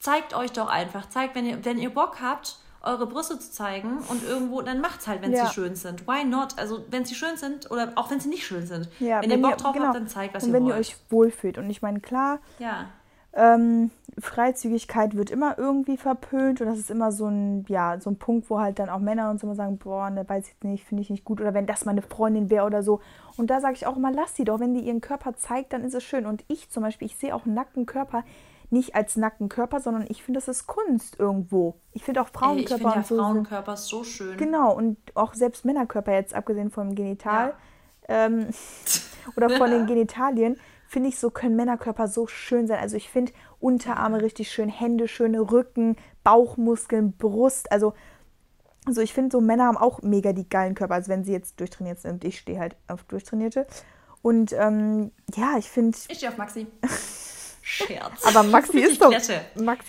zeigt euch doch einfach, zeigt, wenn ihr, wenn ihr Bock habt, eure Brüste zu zeigen und irgendwo, dann macht's halt, wenn ja. sie schön sind. Why not? Also, wenn sie schön sind oder auch wenn sie nicht schön sind. Ja, wenn, wenn ihr Bock drauf genau. habt, dann zeigt, was und ihr wollt. wenn ihr euch wohlfühlt. Und ich meine, klar, ja. Ähm, Freizügigkeit wird immer irgendwie verpönt und das ist immer so ein, ja, so ein Punkt, wo halt dann auch Männer und so immer sagen, boah, ne, weiß ich nicht, finde ich nicht gut oder wenn das meine Freundin wäre oder so. Und da sage ich auch immer, lass sie doch, wenn die ihren Körper zeigt, dann ist es schön. Und ich zum Beispiel, ich sehe auch nackten Körper nicht als nackten Körper, sondern ich finde, das ist Kunst irgendwo. Ich finde auch Frauenkörper Ey, ich finde ja so Frauenkörper so schön. Genau, und auch selbst Männerkörper jetzt, abgesehen vom Genital ja. ähm, oder von den Genitalien, finde ich, so können Männerkörper so schön sein. Also ich finde Unterarme richtig schön, Hände schöne Rücken, Bauchmuskeln, Brust. Also, also ich finde, so Männer haben auch mega die geilen Körper, also wenn sie jetzt durchtrainiert sind. Ich stehe halt auf Durchtrainierte. Und ähm, ja, ich finde. Ich stehe auf Maxi. Scherz. Aber Maxi ist doch. Maxi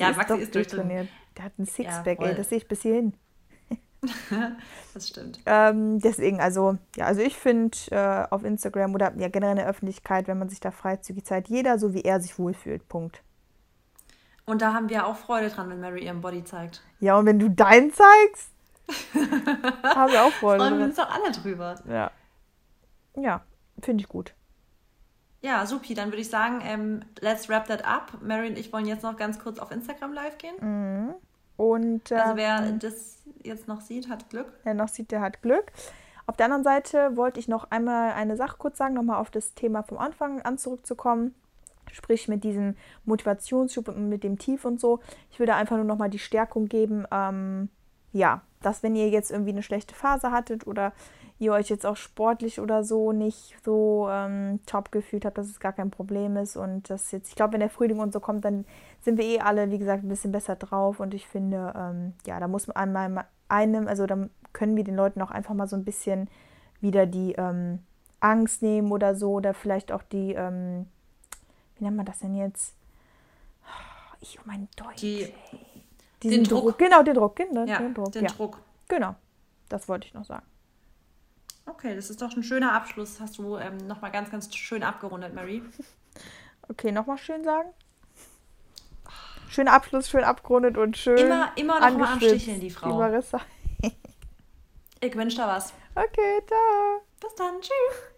ja, ist Maxi doch ist durchtrainiert. Der hat ein Sixpack, ja, ey, das sehe ich bis hierhin. das stimmt. Ähm, deswegen, also, ja, also ich finde äh, auf Instagram oder ja generell in der Öffentlichkeit, wenn man sich da freizügig zeigt, jeder so wie er sich wohlfühlt. Punkt. Und da haben wir auch Freude dran, wenn Mary ihren Body zeigt. Ja, und wenn du deinen zeigst, haben wir auch Freude. Freuen wir uns doch alle drüber. Ja. Ja, finde ich gut. Ja, supi. Dann würde ich sagen, ähm, let's wrap that up. Mary und ich wollen jetzt noch ganz kurz auf Instagram live gehen. Mhm. Und, ähm, also wer das jetzt noch sieht, hat Glück. Wer noch sieht, der hat Glück. Auf der anderen Seite wollte ich noch einmal eine Sache kurz sagen, nochmal auf das Thema vom Anfang an zurückzukommen. Sprich mit diesem Motivationsschub und mit dem Tief und so. Ich würde einfach nur nochmal die Stärkung geben, ähm, ja, dass wenn ihr jetzt irgendwie eine schlechte Phase hattet oder ihr euch jetzt auch sportlich oder so nicht so ähm, top gefühlt habt, dass es gar kein Problem ist und das jetzt, ich glaube, wenn der Frühling und so kommt, dann sind wir eh alle, wie gesagt, ein bisschen besser drauf und ich finde, ähm, ja, da muss man einmal einem, also da können wir den Leuten auch einfach mal so ein bisschen wieder die ähm, Angst nehmen oder so oder vielleicht auch die, ähm, wie nennt man das denn jetzt? Ich um mein Deutsch. Die, den Druck. Druck. Genau, den Druck. Genau, ja, den Druck. Den ja. Druck. Genau, das wollte ich noch sagen. Okay, das ist doch ein schöner Abschluss. Hast du ähm, nochmal ganz, ganz schön abgerundet, Mary. Okay, nochmal schön sagen. Schöner Abschluss, schön abgerundet und schön. Immer, immer noch mal ansticheln, die Frau. Die Marissa. ich wünsche dir was. Okay, ciao. Bis dann. Tschüss.